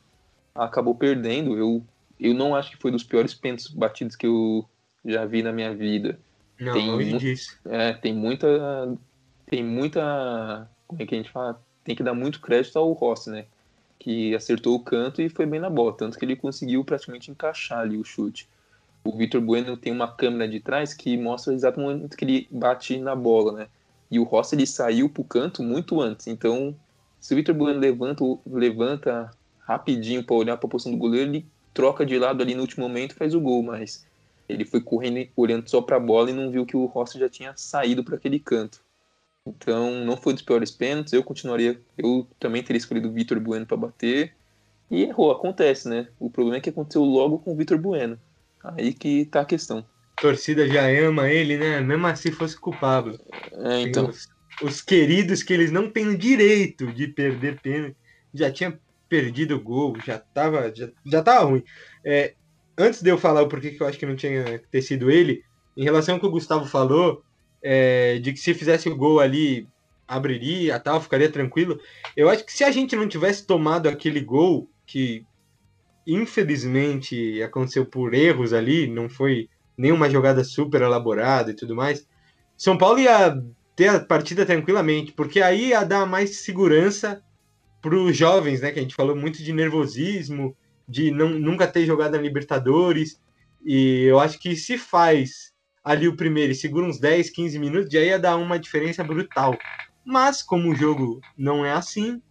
Acabou perdendo, eu, eu não acho que foi dos piores pênaltis batidos que eu já vi na minha vida. Não, tem, longe disso. é, tem muita. Tem muita. Como é que a gente fala? Tem que dar muito crédito ao Rossi, né? Que acertou o canto e foi bem na bola. Tanto que ele conseguiu praticamente encaixar ali o chute. O Vitor Bueno tem uma câmera de trás que mostra o exato momento que ele bate na bola, né? E o Rossi ele saiu pro canto muito antes. Então, se o Vitor Bueno levanta, levanta rapidinho para olhar para a posição do goleiro, ele troca de lado ali no último momento e faz o gol, mas ele foi correndo olhando só para a bola e não viu que o Rossi já tinha saído para aquele canto. Então, não foi dos piores pênaltis. Eu continuaria, eu também teria escolhido o Vitor Bueno para bater. E errou, acontece, né? O problema é que aconteceu logo com o Vitor Bueno. Aí que tá a questão. A torcida já ama ele, né? Mesmo assim fosse culpável. É, então, Os, os queridos que eles não têm o direito de perder pênalti. Já tinha perdido o gol, já tava, já, já tava ruim. É, antes de eu falar o porquê que eu acho que não tinha que ter sido ele, em relação ao que o Gustavo falou, é, de que se fizesse o gol ali, abriria tal, ficaria tranquilo. Eu acho que se a gente não tivesse tomado aquele gol, que infelizmente aconteceu por erros ali, não foi nenhuma jogada super elaborada e tudo mais, São Paulo ia ter a partida tranquilamente, porque aí ia dar mais segurança para os jovens, né? Que a gente falou muito de nervosismo, de não, nunca ter jogado na Libertadores. E eu acho que se faz ali o primeiro e segura uns 10, 15 minutos, já ia dar uma diferença brutal. Mas, como o jogo não é assim,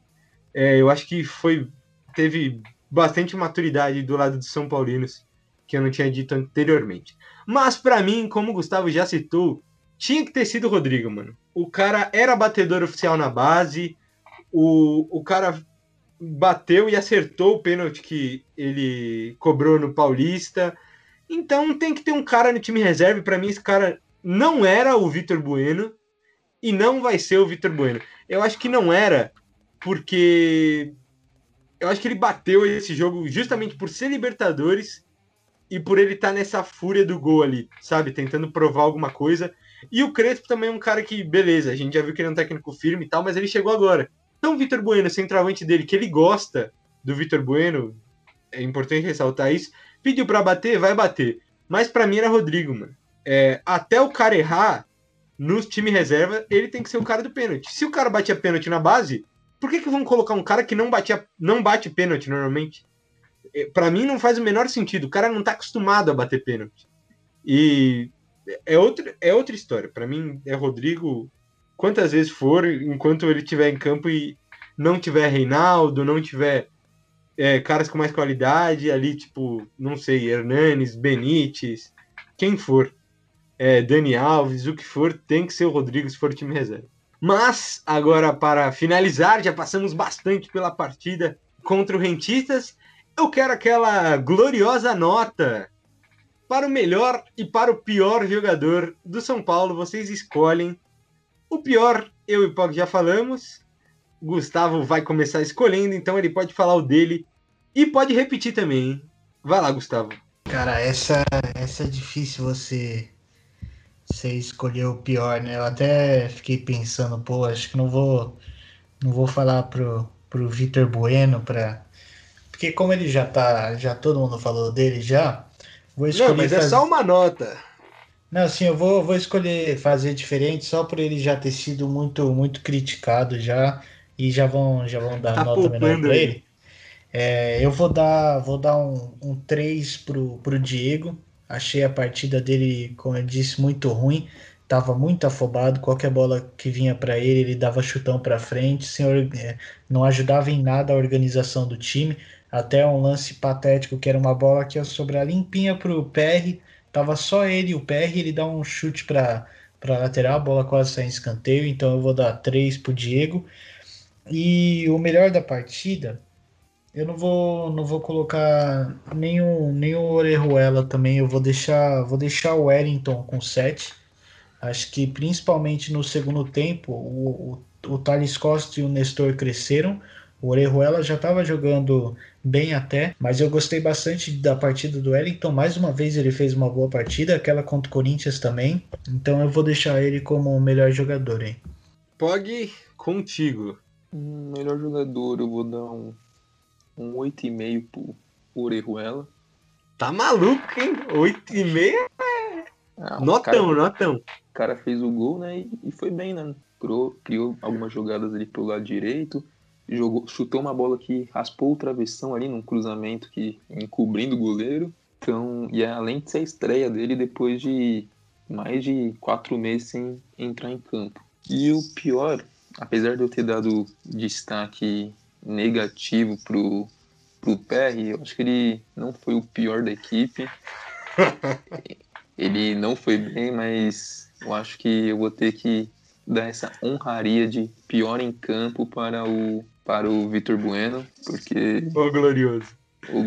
é, eu acho que foi teve bastante maturidade do lado dos São Paulinos, que eu não tinha dito anteriormente. Mas para mim, como o Gustavo já citou, tinha que ter sido o Rodrigo, mano. O cara era batedor oficial na base, o, o cara bateu e acertou o pênalti que ele cobrou no Paulista. Então tem que ter um cara no time reserva. Para mim, esse cara não era o Vitor Bueno e não vai ser o Vitor Bueno. Eu acho que não era porque eu acho que ele bateu esse jogo justamente por ser Libertadores e por ele estar tá nessa fúria do gol ali, sabe? Tentando provar alguma coisa. E o Crespo também é um cara que, beleza, a gente já viu que ele é um técnico firme e tal, mas ele chegou agora. Então, Vitor Bueno, centroavante dele, que ele gosta do Vitor Bueno, é importante ressaltar isso, pediu para bater, vai bater. Mas para mim era Rodrigo, mano. É, até o cara errar nos time reserva, ele tem que ser o cara do pênalti. Se o cara batia pênalti na base, por que, que vão colocar um cara que não, batia, não bate pênalti normalmente? É, para mim não faz o menor sentido. O cara não tá acostumado a bater pênalti. E é outra, é outra história. Para mim é Rodrigo quantas vezes for, enquanto ele estiver em campo e não tiver Reinaldo, não tiver é, caras com mais qualidade, ali, tipo, não sei, Hernanes, Benítez, quem for, é, Dani Alves, o que for, tem que ser o Rodrigo se for time reserva. Mas, agora para finalizar, já passamos bastante pela partida contra o Rentistas. Eu quero aquela gloriosa nota para o melhor e para o pior jogador do São Paulo. Vocês escolhem. O pior, eu e Pog já falamos. Gustavo vai começar escolhendo, então ele pode falar o dele e pode repetir também. Hein? Vai lá, Gustavo. Cara, essa, essa é difícil você você escolheu o pior, né? Eu até fiquei pensando, pô, acho que não vou não vou falar pro, pro Vitor Bueno para porque como ele já tá, já todo mundo falou dele já, vou escolher Não, mas é só uma nota. Não, assim, eu vou, vou escolher fazer diferente só por ele já ter sido muito muito criticado já e já vão já vão dar tá nota menor para ele. É, eu vou dar vou dar um, um 3 pro, pro Diego, Achei a partida dele, como eu disse, muito ruim. Tava muito afobado. Qualquer bola que vinha para ele, ele dava chutão para frente. Senhor, é, não ajudava em nada a organização do time. Até um lance patético que era uma bola que ia sobrar limpinha pro PR. Tava só ele e o PR. Ele dá um chute para para lateral, a bola quase sai em escanteio. Então eu vou dar 3 pro Diego. E o melhor da partida, eu não vou, não vou colocar nenhum, nenhum Orejuela também. Eu vou deixar, vou deixar o Wellington com 7. Acho que principalmente no segundo tempo, o, o, o Thales Costa e o Nestor cresceram. O Orejuela já estava jogando bem até, mas eu gostei bastante da partida do Wellington. Mais uma vez ele fez uma boa partida, aquela contra o Corinthians também. Então eu vou deixar ele como o melhor jogador, hein? Pog, contigo. Hum, melhor jogador, eu vou dar um um 8,5 pro Orejuela. Tá maluco, hein? 8,5 é. Ah, notão, cara, notão. O cara fez o gol, né? E, e foi bem, né? Criou, criou, algumas jogadas ali pro lado direito. Jogou, chutou uma bola que raspou o travessão ali num cruzamento que encobrindo o goleiro. Então, e é, além de ser a estreia dele depois de mais de quatro meses sem entrar em campo. E o pior, apesar de eu ter dado destaque negativo pro, pro PR, eu acho que ele não foi o pior da equipe. ele não foi bem, mas eu acho que eu vou ter que dar essa honraria de pior em campo para o para o Vitor Bueno, porque o glorioso.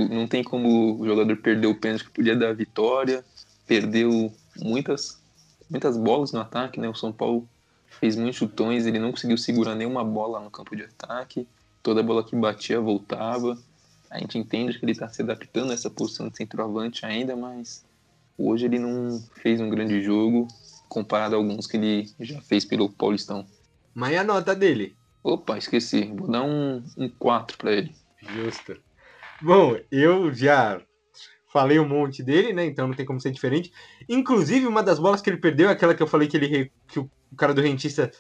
não tem como o jogador perder o pênalti que podia dar a vitória, perdeu muitas muitas bolas no ataque, né? O São Paulo fez muitos chutões, ele não conseguiu segurar nenhuma bola no campo de ataque toda bola que batia voltava. A gente entende que ele está se adaptando a essa posição de centroavante ainda, mas hoje ele não fez um grande jogo comparado a alguns que ele já fez pelo Paulistão. Mas a nota dele? Opa, esqueci. Vou dar um, um 4 para ele. Justo. Bom, eu já falei um monte dele, né? Então não tem como ser diferente. Inclusive, uma das bolas que ele perdeu, aquela que eu falei que ele que o cara do rentista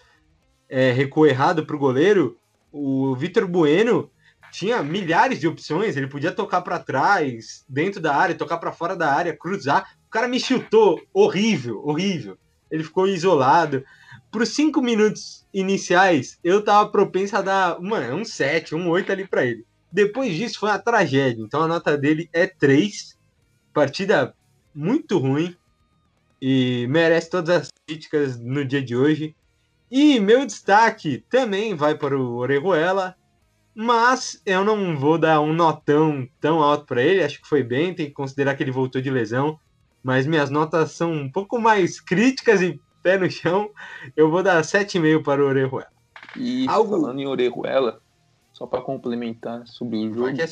é, recuou errado pro goleiro o Vitor Bueno tinha milhares de opções, ele podia tocar para trás, dentro da área, tocar para fora da área, cruzar. O cara me chutou, horrível, horrível. Ele ficou isolado. Para os cinco minutos iniciais, eu tava propenso a dar mano, um 7, um 8 ali para ele. Depois disso foi uma tragédia. Então a nota dele é 3. partida muito ruim e merece todas as críticas no dia de hoje. E meu destaque também vai para o Orejuela, mas eu não vou dar um notão tão alto para ele, acho que foi bem, tem que considerar que ele voltou de lesão, mas minhas notas são um pouco mais críticas e pé no chão, eu vou dar 7,5 para o Orejuela. E Algo- falando em Orejuela, só para complementar sobre o jogo, é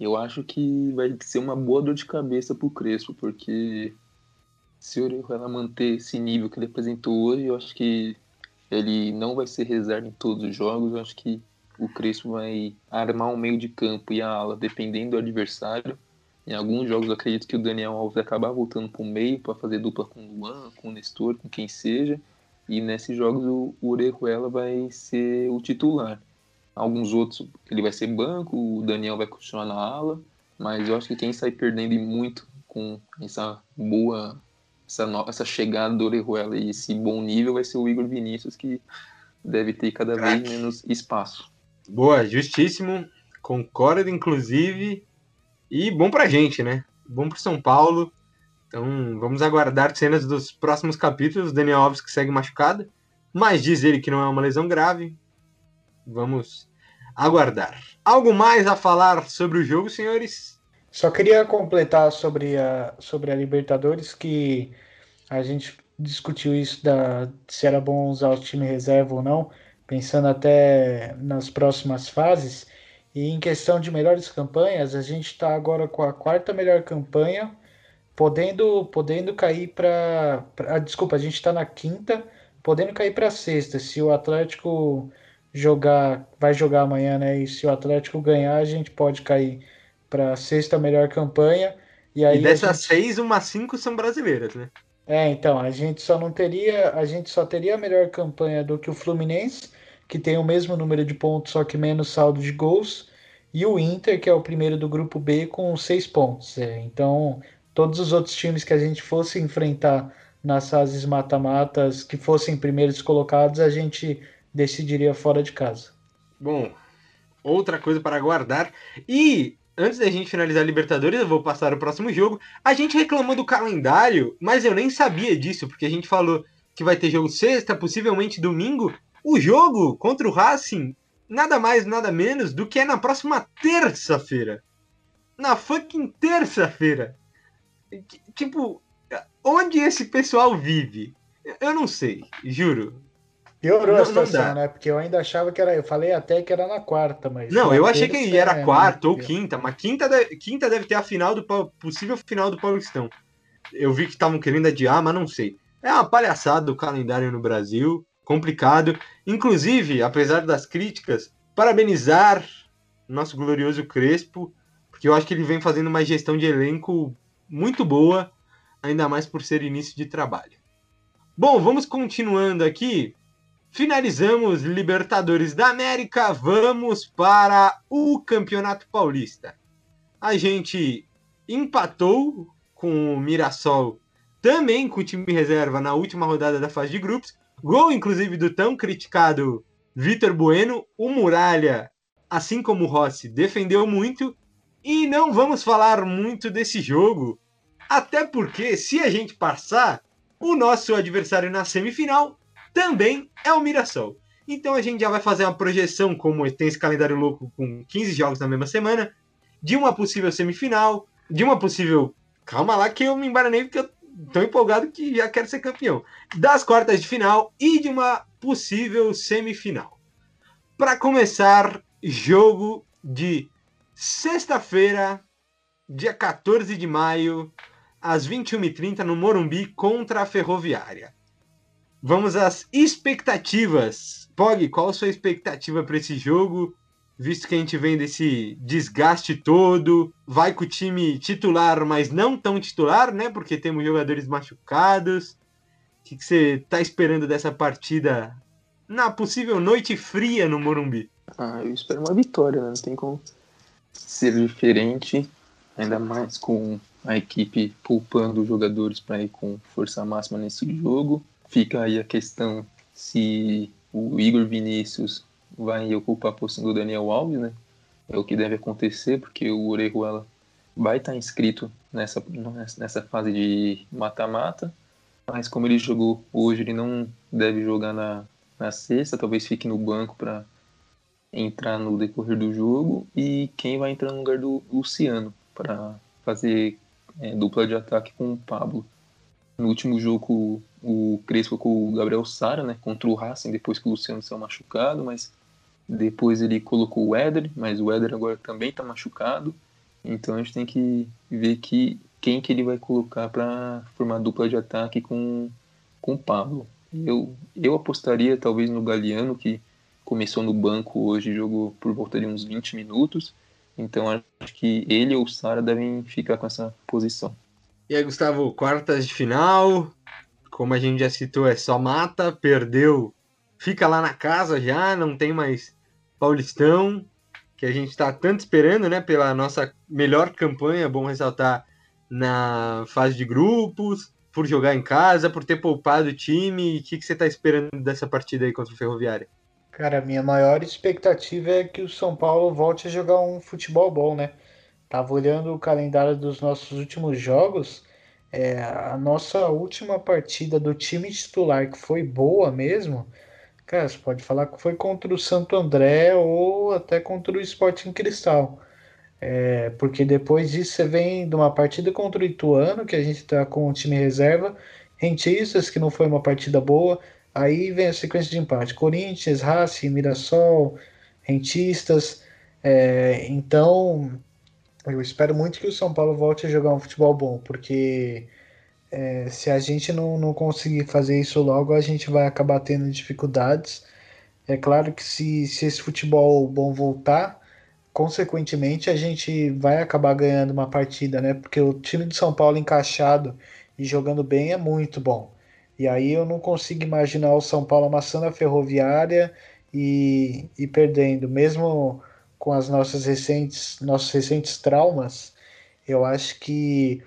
eu acho que vai ser uma boa dor de cabeça pro Crespo, porque se o Orejuela manter esse nível que ele apresentou hoje, eu acho que ele não vai ser reserva em todos os jogos, eu acho que o Crespo vai armar um meio de campo e a ala, dependendo do adversário. Em alguns jogos eu acredito que o Daniel Alves vai acabar voltando para o meio para fazer dupla com o Luan, com o Nestor, com quem seja. E nesses jogos o o Orejuela vai ser o titular. Alguns outros ele vai ser banco, o Daniel vai continuar na ala, mas eu acho que quem sai perdendo e muito com essa boa, essa, no- essa chegada do Orejuela e esse bom nível vai ser o Igor Vinícius, que deve ter cada vez menos espaço. Boa, justíssimo. Concordo, inclusive. E bom pra gente, né? Bom pro São Paulo. Então vamos aguardar cenas dos próximos capítulos. Daniel Alves que segue machucado, mas diz ele que não é uma lesão grave. Vamos aguardar. Algo mais a falar sobre o jogo, senhores? Só queria completar sobre a, sobre a Libertadores, que a gente discutiu isso da, se era bom usar o time reserva ou não, pensando até nas próximas fases. E em questão de melhores campanhas, a gente está agora com a quarta melhor campanha, podendo, podendo cair para. Desculpa, a gente está na quinta, podendo cair para sexta. Se o Atlético jogar, vai jogar amanhã, né? E se o Atlético ganhar, a gente pode cair para sexta melhor campanha. E aí e dessas gente- seis, umas cinco são brasileiras, né? é, então, a gente só não teria, a gente só teria a melhor campanha do que o Fluminense, que tem o mesmo número de pontos, só que menos saldo de gols, e o Inter, que é o primeiro do grupo B, com seis pontos. É, então, todos os outros times que a gente fosse enfrentar nas fases mata-matas, que fossem primeiros colocados, a gente decidiria fora de casa. Bom, outra coisa para aguardar. E antes da gente finalizar a Libertadores, eu vou passar o próximo jogo. A gente reclamou do calendário, mas eu nem sabia disso, porque a gente falou que vai ter jogo sexta, possivelmente domingo. O jogo contra o Racing, nada mais, nada menos do que é na próxima terça-feira. Na fucking terça-feira. Tipo, onde esse pessoal vive? Eu não sei, juro. Piorou Não- a não situação, dá. né? Porque eu ainda achava que era. Eu falei até que era na quarta, mas. Não, eu achei que era é quarta ou quinta, mas quinta deve, quinta deve ter a final do possível final do Paulistão. Eu vi que estavam querendo adiar, mas não sei. É uma palhaçada do calendário no Brasil, complicado. Inclusive, apesar das críticas, parabenizar nosso glorioso Crespo, porque eu acho que ele vem fazendo uma gestão de elenco muito boa, ainda mais por ser início de trabalho. Bom, vamos continuando aqui. Finalizamos Libertadores da América, vamos para o Campeonato Paulista. A gente empatou com o Mirassol, também com o time reserva na última rodada da fase de grupos. Gol, inclusive, do tão criticado Vitor Bueno. O Muralha, assim como o Rossi, defendeu muito. E não vamos falar muito desse jogo, até porque, se a gente passar, o nosso adversário na semifinal também é o Mirassol. Então a gente já vai fazer uma projeção, como tem esse calendário louco com 15 jogos na mesma semana, de uma possível semifinal, de uma possível. Calma lá que eu me embaranei porque eu tô empolgado que já quero ser campeão. Das quartas de final e de uma possível semifinal. Para começar, jogo de sexta-feira, dia 14 de maio, às 21h30 no Morumbi contra a Ferroviária. Vamos às expectativas. Pog, qual a sua expectativa para esse jogo? Visto que a gente vem desse desgaste todo, vai com o time titular, mas não tão titular, né? Porque temos jogadores machucados. O que, você tá esperando dessa partida na possível noite fria no Morumbi? Ah, eu espero uma vitória, né? Não tem como ser diferente, ainda mais com a equipe poupando jogadores para ir com força máxima nesse jogo. Fica aí a questão se o Igor Vinícius vai ocupar a posição do Daniel Alves, né? É o que deve acontecer, porque o Orejuela vai estar inscrito nessa, nessa fase de mata-mata, mas como ele jogou hoje, ele não deve jogar na, na sexta, talvez fique no banco para entrar no decorrer do jogo. E quem vai entrar no lugar do Luciano para fazer é, dupla de ataque com o Pablo. No último jogo, o Crespo com o Gabriel Sara, né, contra o Racing, depois que o Luciano saiu machucado, mas depois ele colocou o Éder, mas o Éder agora também está machucado. Então a gente tem que ver que quem que ele vai colocar para formar dupla de ataque com, com o Pablo. Eu, eu apostaria talvez no Galeano, que começou no banco hoje, jogou por volta de uns 20 minutos. Então acho que ele ou o Sara devem ficar com essa posição. E aí, Gustavo, quartas de final. Como a gente já citou, é só mata, perdeu, fica lá na casa já, não tem mais Paulistão que a gente está tanto esperando, né, pela nossa melhor campanha, bom ressaltar, na fase de grupos, por jogar em casa, por ter poupado o time. O que, que você está esperando dessa partida aí contra o Ferroviário? Cara, minha maior expectativa é que o São Paulo volte a jogar um futebol bom, né? Tava olhando o calendário dos nossos últimos jogos. É, a nossa última partida do time titular, que foi boa mesmo, Cara, você pode falar que foi contra o Santo André ou até contra o Sporting Cristal. É, porque depois disso você vem de uma partida contra o Ituano, que a gente tá com o time reserva, Rentistas, que não foi uma partida boa, aí vem a sequência de empate. Corinthians, Racing, Mirassol, Rentistas. É, então, eu espero muito que o São Paulo volte a jogar um futebol bom, porque é, se a gente não, não conseguir fazer isso logo, a gente vai acabar tendo dificuldades. É claro que se, se esse futebol bom voltar, consequentemente a gente vai acabar ganhando uma partida, né? Porque o time de São Paulo encaixado e jogando bem é muito bom. E aí eu não consigo imaginar o São Paulo amassando a ferroviária e, e perdendo, mesmo com as nossas recentes, nossos recentes traumas. Eu acho que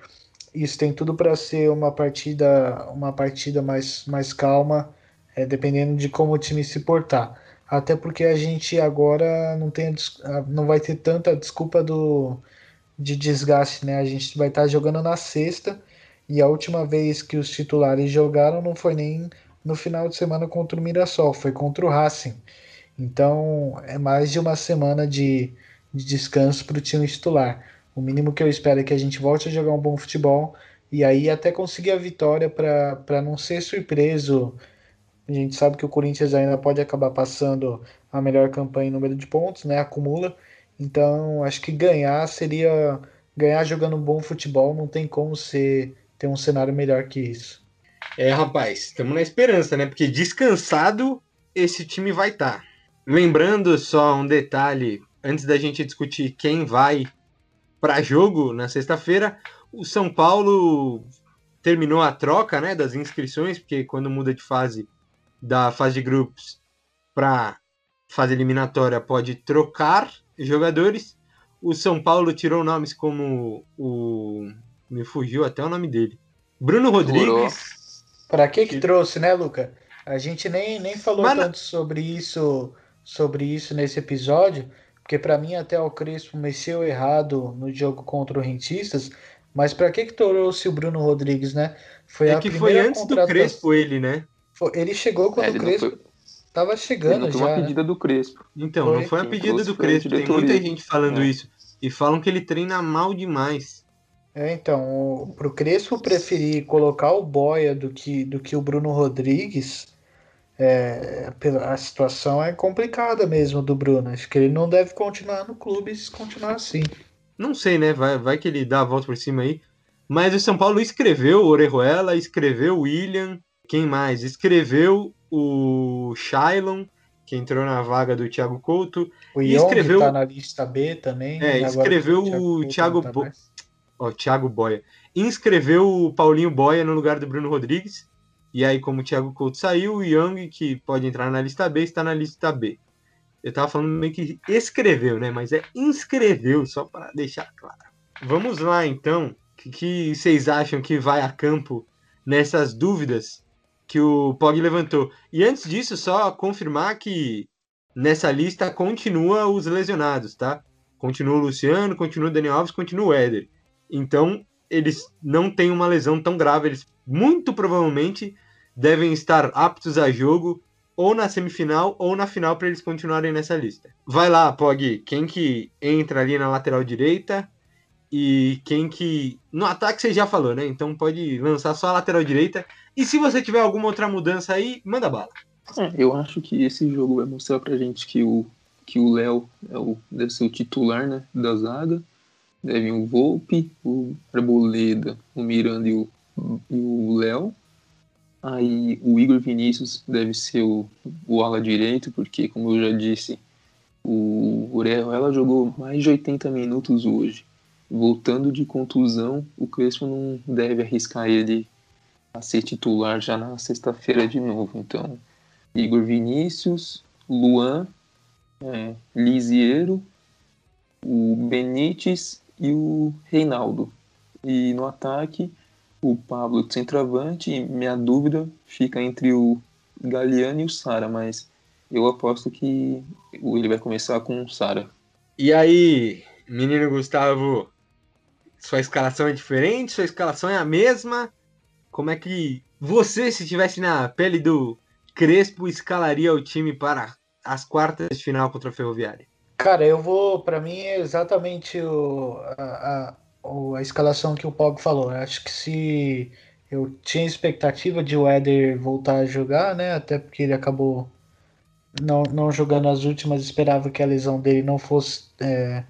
isso tem tudo para ser uma partida, uma partida mais, mais calma, é, dependendo de como o time se portar. Até porque a gente agora não tem não vai ter tanta desculpa do de desgaste, né? A gente vai estar tá jogando na sexta e a última vez que os titulares jogaram não foi nem no final de semana contra o Mirassol, foi contra o Racing. Então é mais de uma semana de, de descanso para o time titular. O mínimo que eu espero é que a gente volte a jogar um bom futebol e aí até conseguir a vitória para não ser surpreso. A gente sabe que o Corinthians ainda pode acabar passando a melhor campanha em número de pontos, né? Acumula. Então, acho que ganhar seria ganhar jogando um bom futebol, não tem como ser ter um cenário melhor que isso. É, rapaz, estamos na esperança, né? Porque descansado esse time vai estar. Tá. Lembrando só um detalhe antes da gente discutir quem vai para jogo na sexta-feira. O São Paulo terminou a troca né, das inscrições, porque quando muda de fase da fase de grupos para fase eliminatória pode trocar jogadores. O São Paulo tirou nomes como o. Me fugiu até o nome dele. Bruno Rodrigues. Para que que trouxe, né, Luca? A gente nem, nem falou Mas tanto sobre isso sobre isso nesse episódio, porque para mim até o Crespo mexeu errado no jogo contra o Rentistas, mas para que que trouxe o Bruno Rodrigues, né? Foi é a que foi antes contratação... do Crespo ele, né? Foi... ele chegou quando é, o Crespo foi... tava chegando ele não já. uma pedida né? do Crespo. Então, foi. não foi a pedida do Crespo, tem muita gente falando é. isso e falam que ele treina mal demais. É, então, pro Crespo preferir colocar o Boia do que do que o Bruno Rodrigues, é, a situação é complicada mesmo do Bruno. Acho que ele não deve continuar no clube se continuar assim. Não sei, né? Vai, vai que ele dá a volta por cima aí. Mas o São Paulo escreveu o Orejuela, escreveu o William. Quem mais? Escreveu o Shailon, que entrou na vaga do Thiago Couto. O e Young escreveu... tá na lista B também. É, escreveu o Thiago, Thiago, Bo... oh, Thiago Boia. Inscreveu o Paulinho Boia no lugar do Bruno Rodrigues. E aí, como o Thiago Couto saiu, o Young, que pode entrar na lista B, está na lista B. Eu tava falando meio que escreveu, né? Mas é inscreveu, só para deixar claro. Vamos lá, então. O que, que, vocês acham que vai a campo nessas dúvidas que o Pog levantou? E antes disso, só confirmar que nessa lista continua os lesionados, tá? Continua o Luciano, continua o Daniel Alves, continua o Éder. Então, eles não têm uma lesão tão grave. Eles muito provavelmente devem estar aptos a jogo ou na semifinal ou na final para eles continuarem nessa lista. Vai lá, Pog, quem que entra ali na lateral direita e quem que no ataque você já falou, né? Então pode lançar só a lateral direita. E se você tiver alguma outra mudança aí, manda bala. É, eu acho que esse jogo vai mostrar pra gente que o que o Léo é o, deve ser o titular, né, da zaga. Deve o Volpe, o Arboleda, o Miranda e o Léo. Aí o Igor Vinícius deve ser o, o ala direito, porque, como eu já disse, o Orejuela jogou mais de 80 minutos hoje. Voltando de contusão, o Crespo não deve arriscar ele a ser titular já na sexta-feira de novo. Então, Igor Vinícius, Luan, é, Lisiero, o Benítez e o Reinaldo. E no ataque, o Pablo de centroavante. Minha dúvida fica entre o Galeano e o Sara, mas eu aposto que ele vai começar com o Sara. E aí, menino Gustavo, sua escalação é diferente? Sua escalação é a mesma? Como é que você, se estivesse na pele do Crespo, escalaria o time para as quartas de final contra a Ferroviária? Cara, eu vou. Para mim é exatamente o, a, a escalação que o Pog falou. Eu acho que se eu tinha expectativa de o Éder voltar a jogar, né? Até porque ele acabou não, não jogando as últimas, esperava que a lesão dele não fosse é,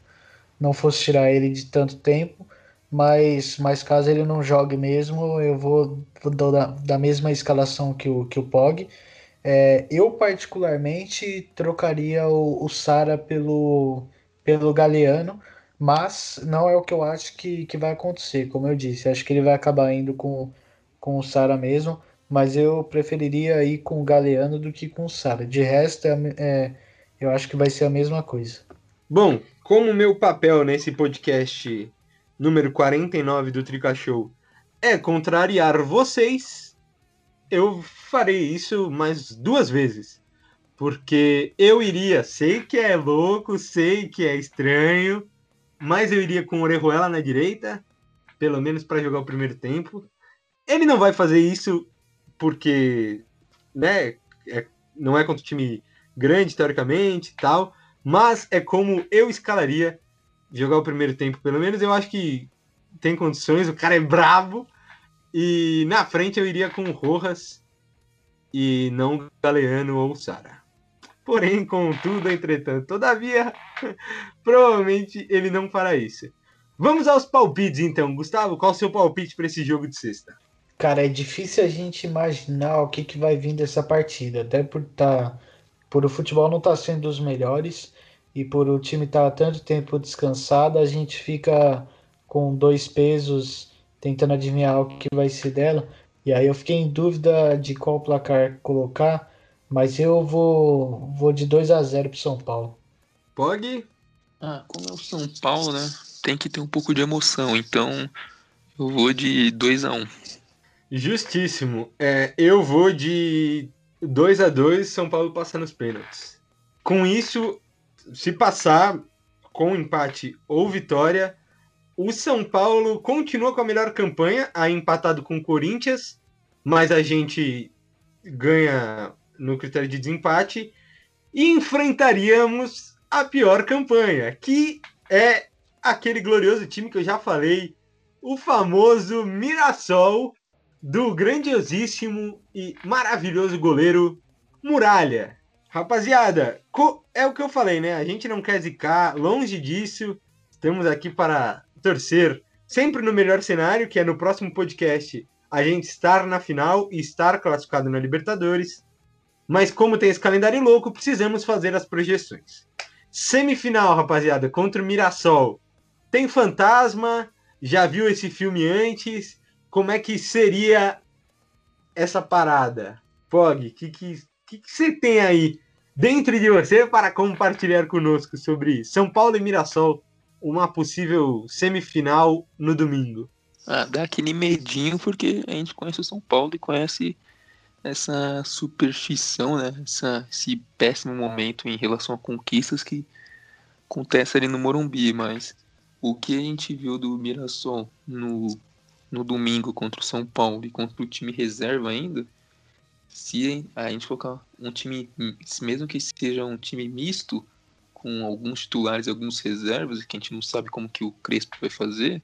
não fosse tirar ele de tanto tempo. Mas, mas caso ele não jogue mesmo, eu vou, vou da, da mesma escalação que o, que o Pog. É, eu particularmente trocaria o, o Sara pelo, pelo Galeano mas não é o que eu acho que, que vai acontecer, como eu disse. Acho que ele vai acabar indo com, com o Sara mesmo, mas eu preferiria ir com o Galeano do que com o Sara. De resto, é, é, eu acho que vai ser a mesma coisa. Bom, como meu papel nesse podcast número 49 do Trica Show é contrariar vocês, eu farei isso mais duas vezes. Porque eu iria, sei que é louco, sei que é estranho, mas eu iria com o Orejuela na direita, pelo menos para jogar o primeiro tempo. Ele não vai fazer isso porque, né, é, não é contra um time grande teoricamente tal, mas é como eu escalaria jogar o primeiro tempo, pelo menos eu acho que tem condições, o cara é brabo. E na frente eu iria com o Rojas e não Galeano ou Sara. Porém, contudo, entretanto, todavia, provavelmente ele não fará isso. Vamos aos palpites então. Gustavo, qual o seu palpite para esse jogo de sexta? Cara, é difícil a gente imaginar o que, que vai vir dessa partida, até por tá, por o futebol não estar tá sendo dos melhores e por o time estar tá tanto tempo descansado, a gente fica com dois pesos tentando adivinhar o que vai ser dela. E aí eu fiquei em dúvida de qual placar colocar. Mas eu vou, vou de 2 a 0 pro São Paulo. Pode? Ah, como é o São Paulo, né? Tem que ter um pouco de emoção. Então eu vou de 2 a 1 Justíssimo. É, eu vou de 2 a 2 São Paulo passa nos pênaltis. Com isso, se passar com empate ou vitória, o São Paulo continua com a melhor campanha, aí empatado com o Corinthians, mas a gente ganha no critério de desempate e enfrentaríamos a pior campanha, que é aquele glorioso time que eu já falei, o famoso Mirassol do grandiosíssimo e maravilhoso goleiro Muralha. Rapaziada, é o que eu falei, né? A gente não quer zicar, longe disso. Estamos aqui para torcer sempre no melhor cenário, que é no próximo podcast a gente estar na final e estar classificado na Libertadores. Mas como tem esse calendário louco, precisamos fazer as projeções. Semifinal, rapaziada, contra o Mirassol. Tem fantasma? Já viu esse filme antes? Como é que seria essa parada? Pog, o que, que, que, que você tem aí dentro de você para compartilhar conosco sobre São Paulo e Mirassol, uma possível semifinal no domingo? Ah, dá aquele medinho porque a gente conhece o São Paulo e conhece essa superstição, né? Essa, esse péssimo momento em relação a conquistas que acontece ali no Morumbi, mas o que a gente viu do Mirassol no, no domingo contra o São Paulo e contra o time reserva ainda, se a gente colocar um time, mesmo que seja um time misto, com alguns titulares e alguns reservas, que a gente não sabe como que o Crespo vai fazer,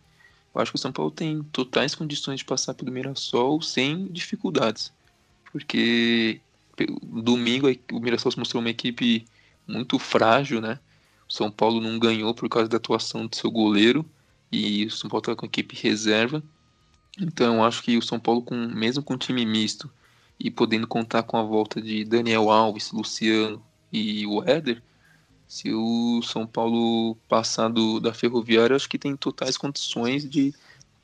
eu acho que o São Paulo tem totais condições de passar pelo Mirassol sem dificuldades. Porque domingo o Mirassol se mostrou uma equipe muito frágil, né? O São Paulo não ganhou por causa da atuação do seu goleiro e o São Paulo está com a equipe reserva. Então acho que o São Paulo, com, mesmo com time misto e podendo contar com a volta de Daniel Alves, Luciano e o Éder, se o São Paulo passar do, da Ferroviária, acho que tem totais condições de,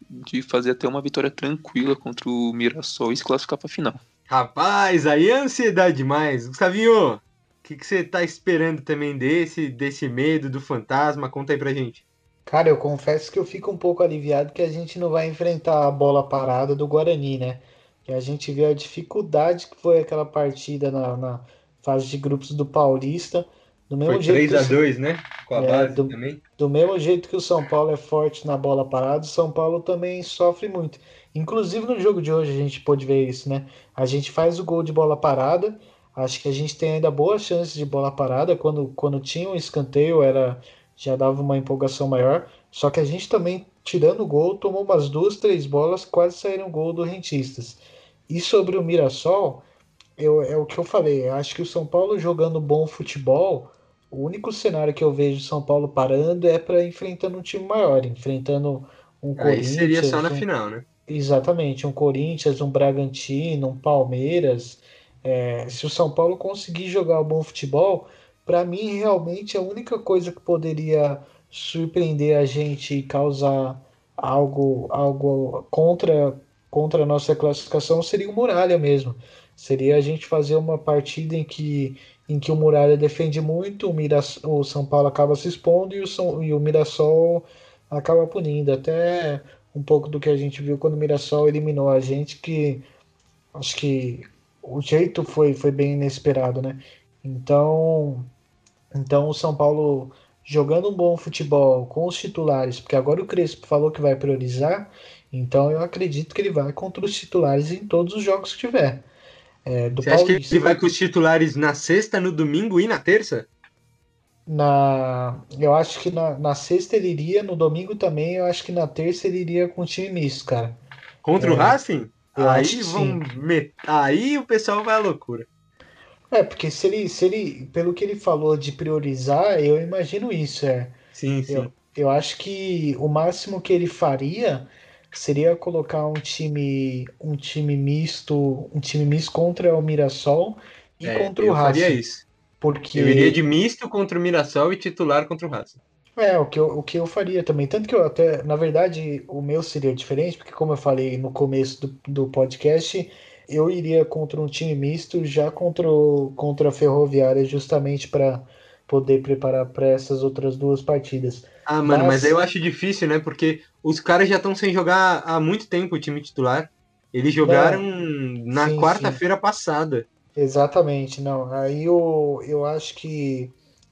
de fazer até uma vitória tranquila contra o Mirassol e se classificar para a final. Rapaz, aí é ansiedade demais. Gustavinho, o que, você tá esperando também desse, desse medo do fantasma? Conta aí pra gente. Cara, eu confesso que eu fico um pouco aliviado que a gente não vai enfrentar a bola parada do Guarani, né? Que a gente viu a dificuldade que foi aquela partida na, na fase de grupos do Paulista. Do mesmo Foi jeito 3 a 2 né? Com a é, base do, também. Do mesmo jeito que o São Paulo é forte na bola parada, o São Paulo também sofre muito. Inclusive no jogo de hoje a gente pôde ver isso, né? A gente faz o gol de bola parada, acho que a gente tem ainda boas chances de bola parada. Quando, quando tinha um escanteio, era já dava uma empolgação maior. Só que a gente também, tirando o gol, tomou umas duas, três bolas, quase saíram gol do Rentistas. E sobre o Mirassol, eu, é o que eu falei. Acho que o São Paulo jogando bom futebol o único cenário que eu vejo São Paulo parando é para enfrentando um time maior, enfrentando um Aí Corinthians. seria só na um... final, né? Exatamente, um Corinthians, um Bragantino, um Palmeiras. É, se o São Paulo conseguir jogar um bom futebol, para mim realmente a única coisa que poderia surpreender a gente e causar algo, algo contra, contra a nossa classificação seria o Muralha mesmo. Seria a gente fazer uma partida em que em que o Muralha defende muito, o, o São Paulo acaba se expondo e o, São, e o Mirassol acaba punindo. Até um pouco do que a gente viu quando o Mirassol eliminou a gente, que acho que o jeito foi, foi bem inesperado, né? Então, então o São Paulo jogando um bom futebol com os titulares, porque agora o Crespo falou que vai priorizar, então eu acredito que ele vai contra os titulares em todos os jogos que tiver. É, Você acha que ele vai com os titulares na sexta, no domingo e na terça? Na, eu acho que na, na sexta ele iria, no domingo também, eu acho que na terça ele iria com o time misto, cara. Contra é, o Racing? Aí, vão met... aí o pessoal vai à loucura. É, porque se ele, se ele, pelo que ele falou de priorizar, eu imagino isso, é. Sim, sim. Eu, eu acho que o máximo que ele faria seria colocar um time um time misto um time misto contra o Mirassol e é, contra o Racing. Faria isso. Porque... Eu iria de misto contra o Mirassol e titular contra o Racing. É, o que, eu, o que eu faria também. Tanto que eu até, na verdade, o meu seria diferente, porque como eu falei no começo do, do podcast, eu iria contra um time misto já contra, o, contra a Ferroviária, justamente para poder preparar para essas outras duas partidas. Ah, mano, mas... mas eu acho difícil, né? Porque os caras já estão sem jogar há muito tempo o time titular. Eles jogaram não, na quarta-feira passada. Exatamente, não. Aí eu, eu acho que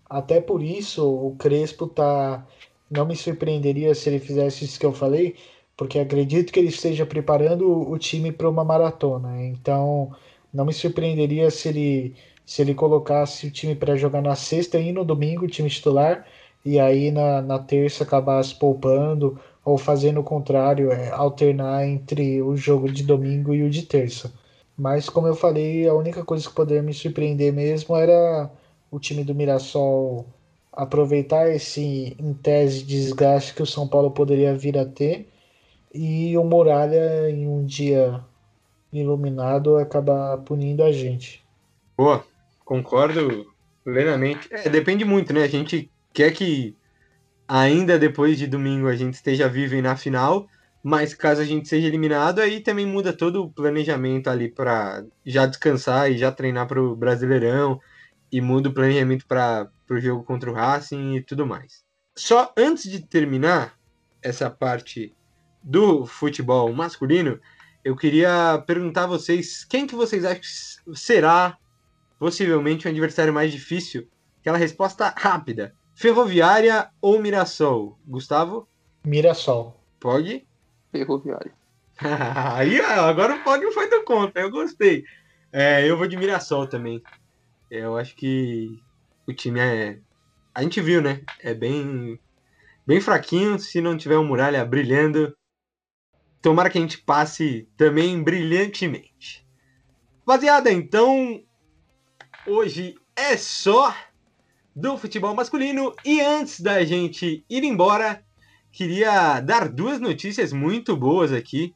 até por isso o Crespo tá. Não me surpreenderia se ele fizesse isso que eu falei, porque acredito que ele esteja preparando o time para uma maratona. Então, não me surpreenderia se ele se ele colocasse o time para jogar na sexta e no domingo, o time titular, e aí na, na terça acabasse poupando ou fazendo o contrário, é, alternar entre o jogo de domingo e o de terça. Mas como eu falei, a única coisa que poderia me surpreender mesmo era o time do Mirassol aproveitar esse, em tese, desgaste que o São Paulo poderia vir a ter e o Muralha, em um dia iluminado, acabar punindo a gente. Boa, concordo plenamente. É, depende muito, né? A gente quer que ainda depois de domingo a gente esteja vivo na final, mas caso a gente seja eliminado, aí também muda todo o planejamento ali para já descansar e já treinar para o Brasileirão e muda o planejamento para o jogo contra o Racing e tudo mais. Só antes de terminar essa parte do futebol masculino, eu queria perguntar a vocês quem que vocês acham que será possivelmente o adversário mais difícil? Aquela resposta rápida. Ferroviária ou Mirassol? Gustavo? Mirassol. Pode? Ferroviário. Aí, agora o Pog foi do conta, eu gostei. É, eu vou de Mirassol também. Eu acho que o time é. A gente viu, né? É bem, bem fraquinho. Se não tiver o Muralha brilhando, tomara que a gente passe também brilhantemente. Rapaziada, então hoje é só do futebol masculino. E antes da gente ir embora, queria dar duas notícias muito boas aqui.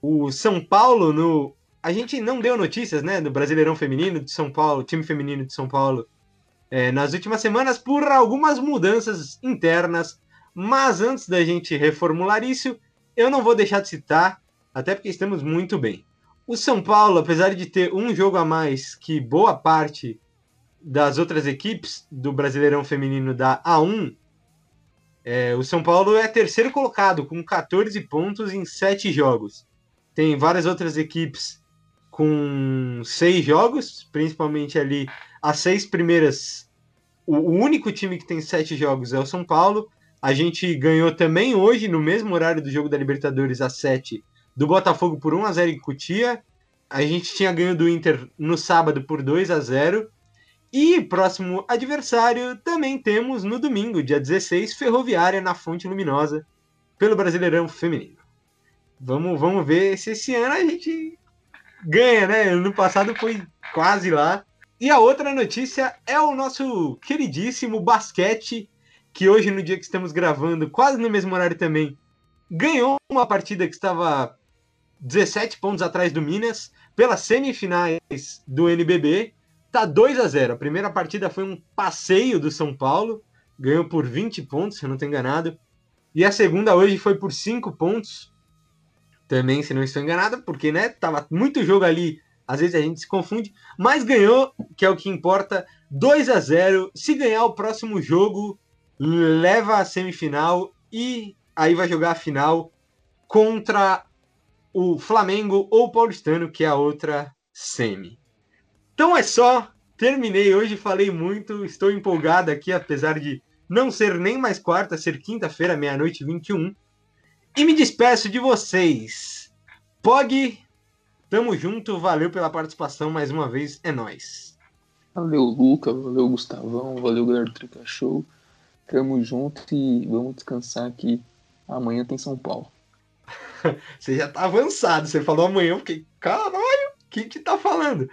O São Paulo no. A gente não deu notícias, né, do Brasileirão Feminino de São Paulo, time feminino de São Paulo, é, nas últimas semanas por algumas mudanças internas. Mas antes da gente reformular isso, eu não vou deixar de citar, até porque estamos muito bem. O São Paulo, apesar de ter um jogo a mais que boa parte das outras equipes do Brasileirão Feminino da A1, é, o São Paulo é terceiro colocado, com 14 pontos em 7 jogos. Tem várias outras equipes com 6 jogos, principalmente ali as seis primeiras. O, o único time que tem 7 jogos é o São Paulo. A gente ganhou também hoje, no mesmo horário do jogo da Libertadores, às 7, do Botafogo por 1 a 0 em Cutia. A gente tinha ganho do Inter no sábado por 2 a 0. E próximo adversário também temos no domingo, dia 16, Ferroviária na Fonte Luminosa, pelo Brasileirão Feminino. Vamos, vamos ver se esse ano a gente ganha, né? Ano passado foi quase lá. E a outra notícia é o nosso queridíssimo basquete que hoje, no dia que estamos gravando, quase no mesmo horário também, ganhou uma partida que estava 17 pontos atrás do Minas, pelas semifinais do NBB. Tá 2 a 0 A primeira partida foi um passeio do São Paulo, ganhou por 20 pontos, se eu não estou enganado. E a segunda hoje foi por 5 pontos, também, se não estou enganado, porque né, tava muito jogo ali, às vezes a gente se confunde, mas ganhou, que é o que importa, 2 a 0 Se ganhar o próximo jogo, leva a semifinal e aí vai jogar a final contra o Flamengo ou o Paulistano, que é a outra semi. Então é só, terminei hoje, falei muito, estou empolgado aqui, apesar de não ser nem mais quarta, ser quinta-feira, meia-noite 21. E me despeço de vocês. Pog, tamo junto, valeu pela participação mais uma vez, é nós. Valeu, Luca, valeu, Gustavão, valeu, galera do Trica Show. Tamo junto e vamos descansar que amanhã tem São Paulo. você já tá avançado, você falou amanhã, eu fiquei, caralho, o que que tá falando?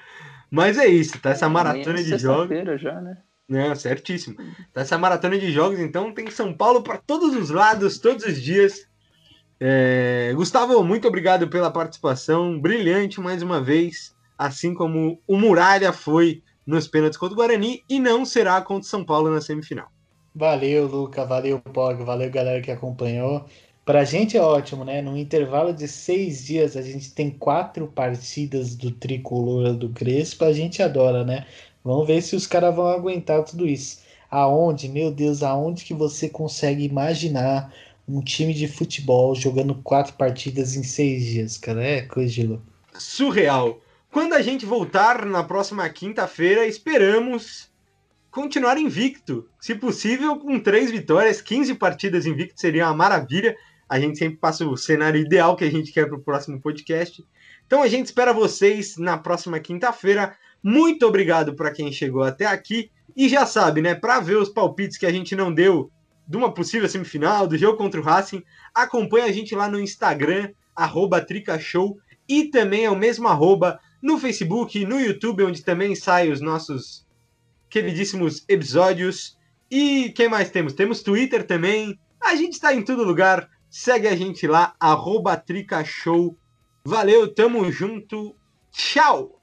Mas é isso, tá essa é, maratona de jogos. já, né? Não, certíssimo. Tá essa maratona de jogos, então tem São Paulo para todos os lados, todos os dias. É... Gustavo, muito obrigado pela participação, brilhante mais uma vez, assim como o Muralha foi nos pênaltis contra o Guarani e não será contra o São Paulo na semifinal. Valeu, Luca. Valeu, Pog. Valeu, galera que acompanhou. Pra gente é ótimo, né? No intervalo de seis dias, a gente tem quatro partidas do tricolor do Crespo. A gente adora, né? Vamos ver se os caras vão aguentar tudo isso. Aonde, meu Deus, aonde que você consegue imaginar um time de futebol jogando quatro partidas em seis dias, cara? É coisa de louco. Surreal. Quando a gente voltar na próxima quinta-feira, esperamos continuar invicto. Se possível, com três vitórias, 15 partidas invicto seria uma maravilha. A gente sempre passa o cenário ideal que a gente quer para o próximo podcast. Então a gente espera vocês na próxima quinta-feira. Muito obrigado para quem chegou até aqui. E já sabe, né? Para ver os palpites que a gente não deu de uma possível semifinal, do jogo contra o Racing, acompanha a gente lá no Instagram, arroba Tricashow, e também é o mesmo arroba no Facebook, no YouTube, onde também saem os nossos queridíssimos episódios. E quem mais temos? Temos Twitter também. A gente está em todo lugar. Segue a gente lá, arroba Tricashow. Valeu, tamo junto. Tchau!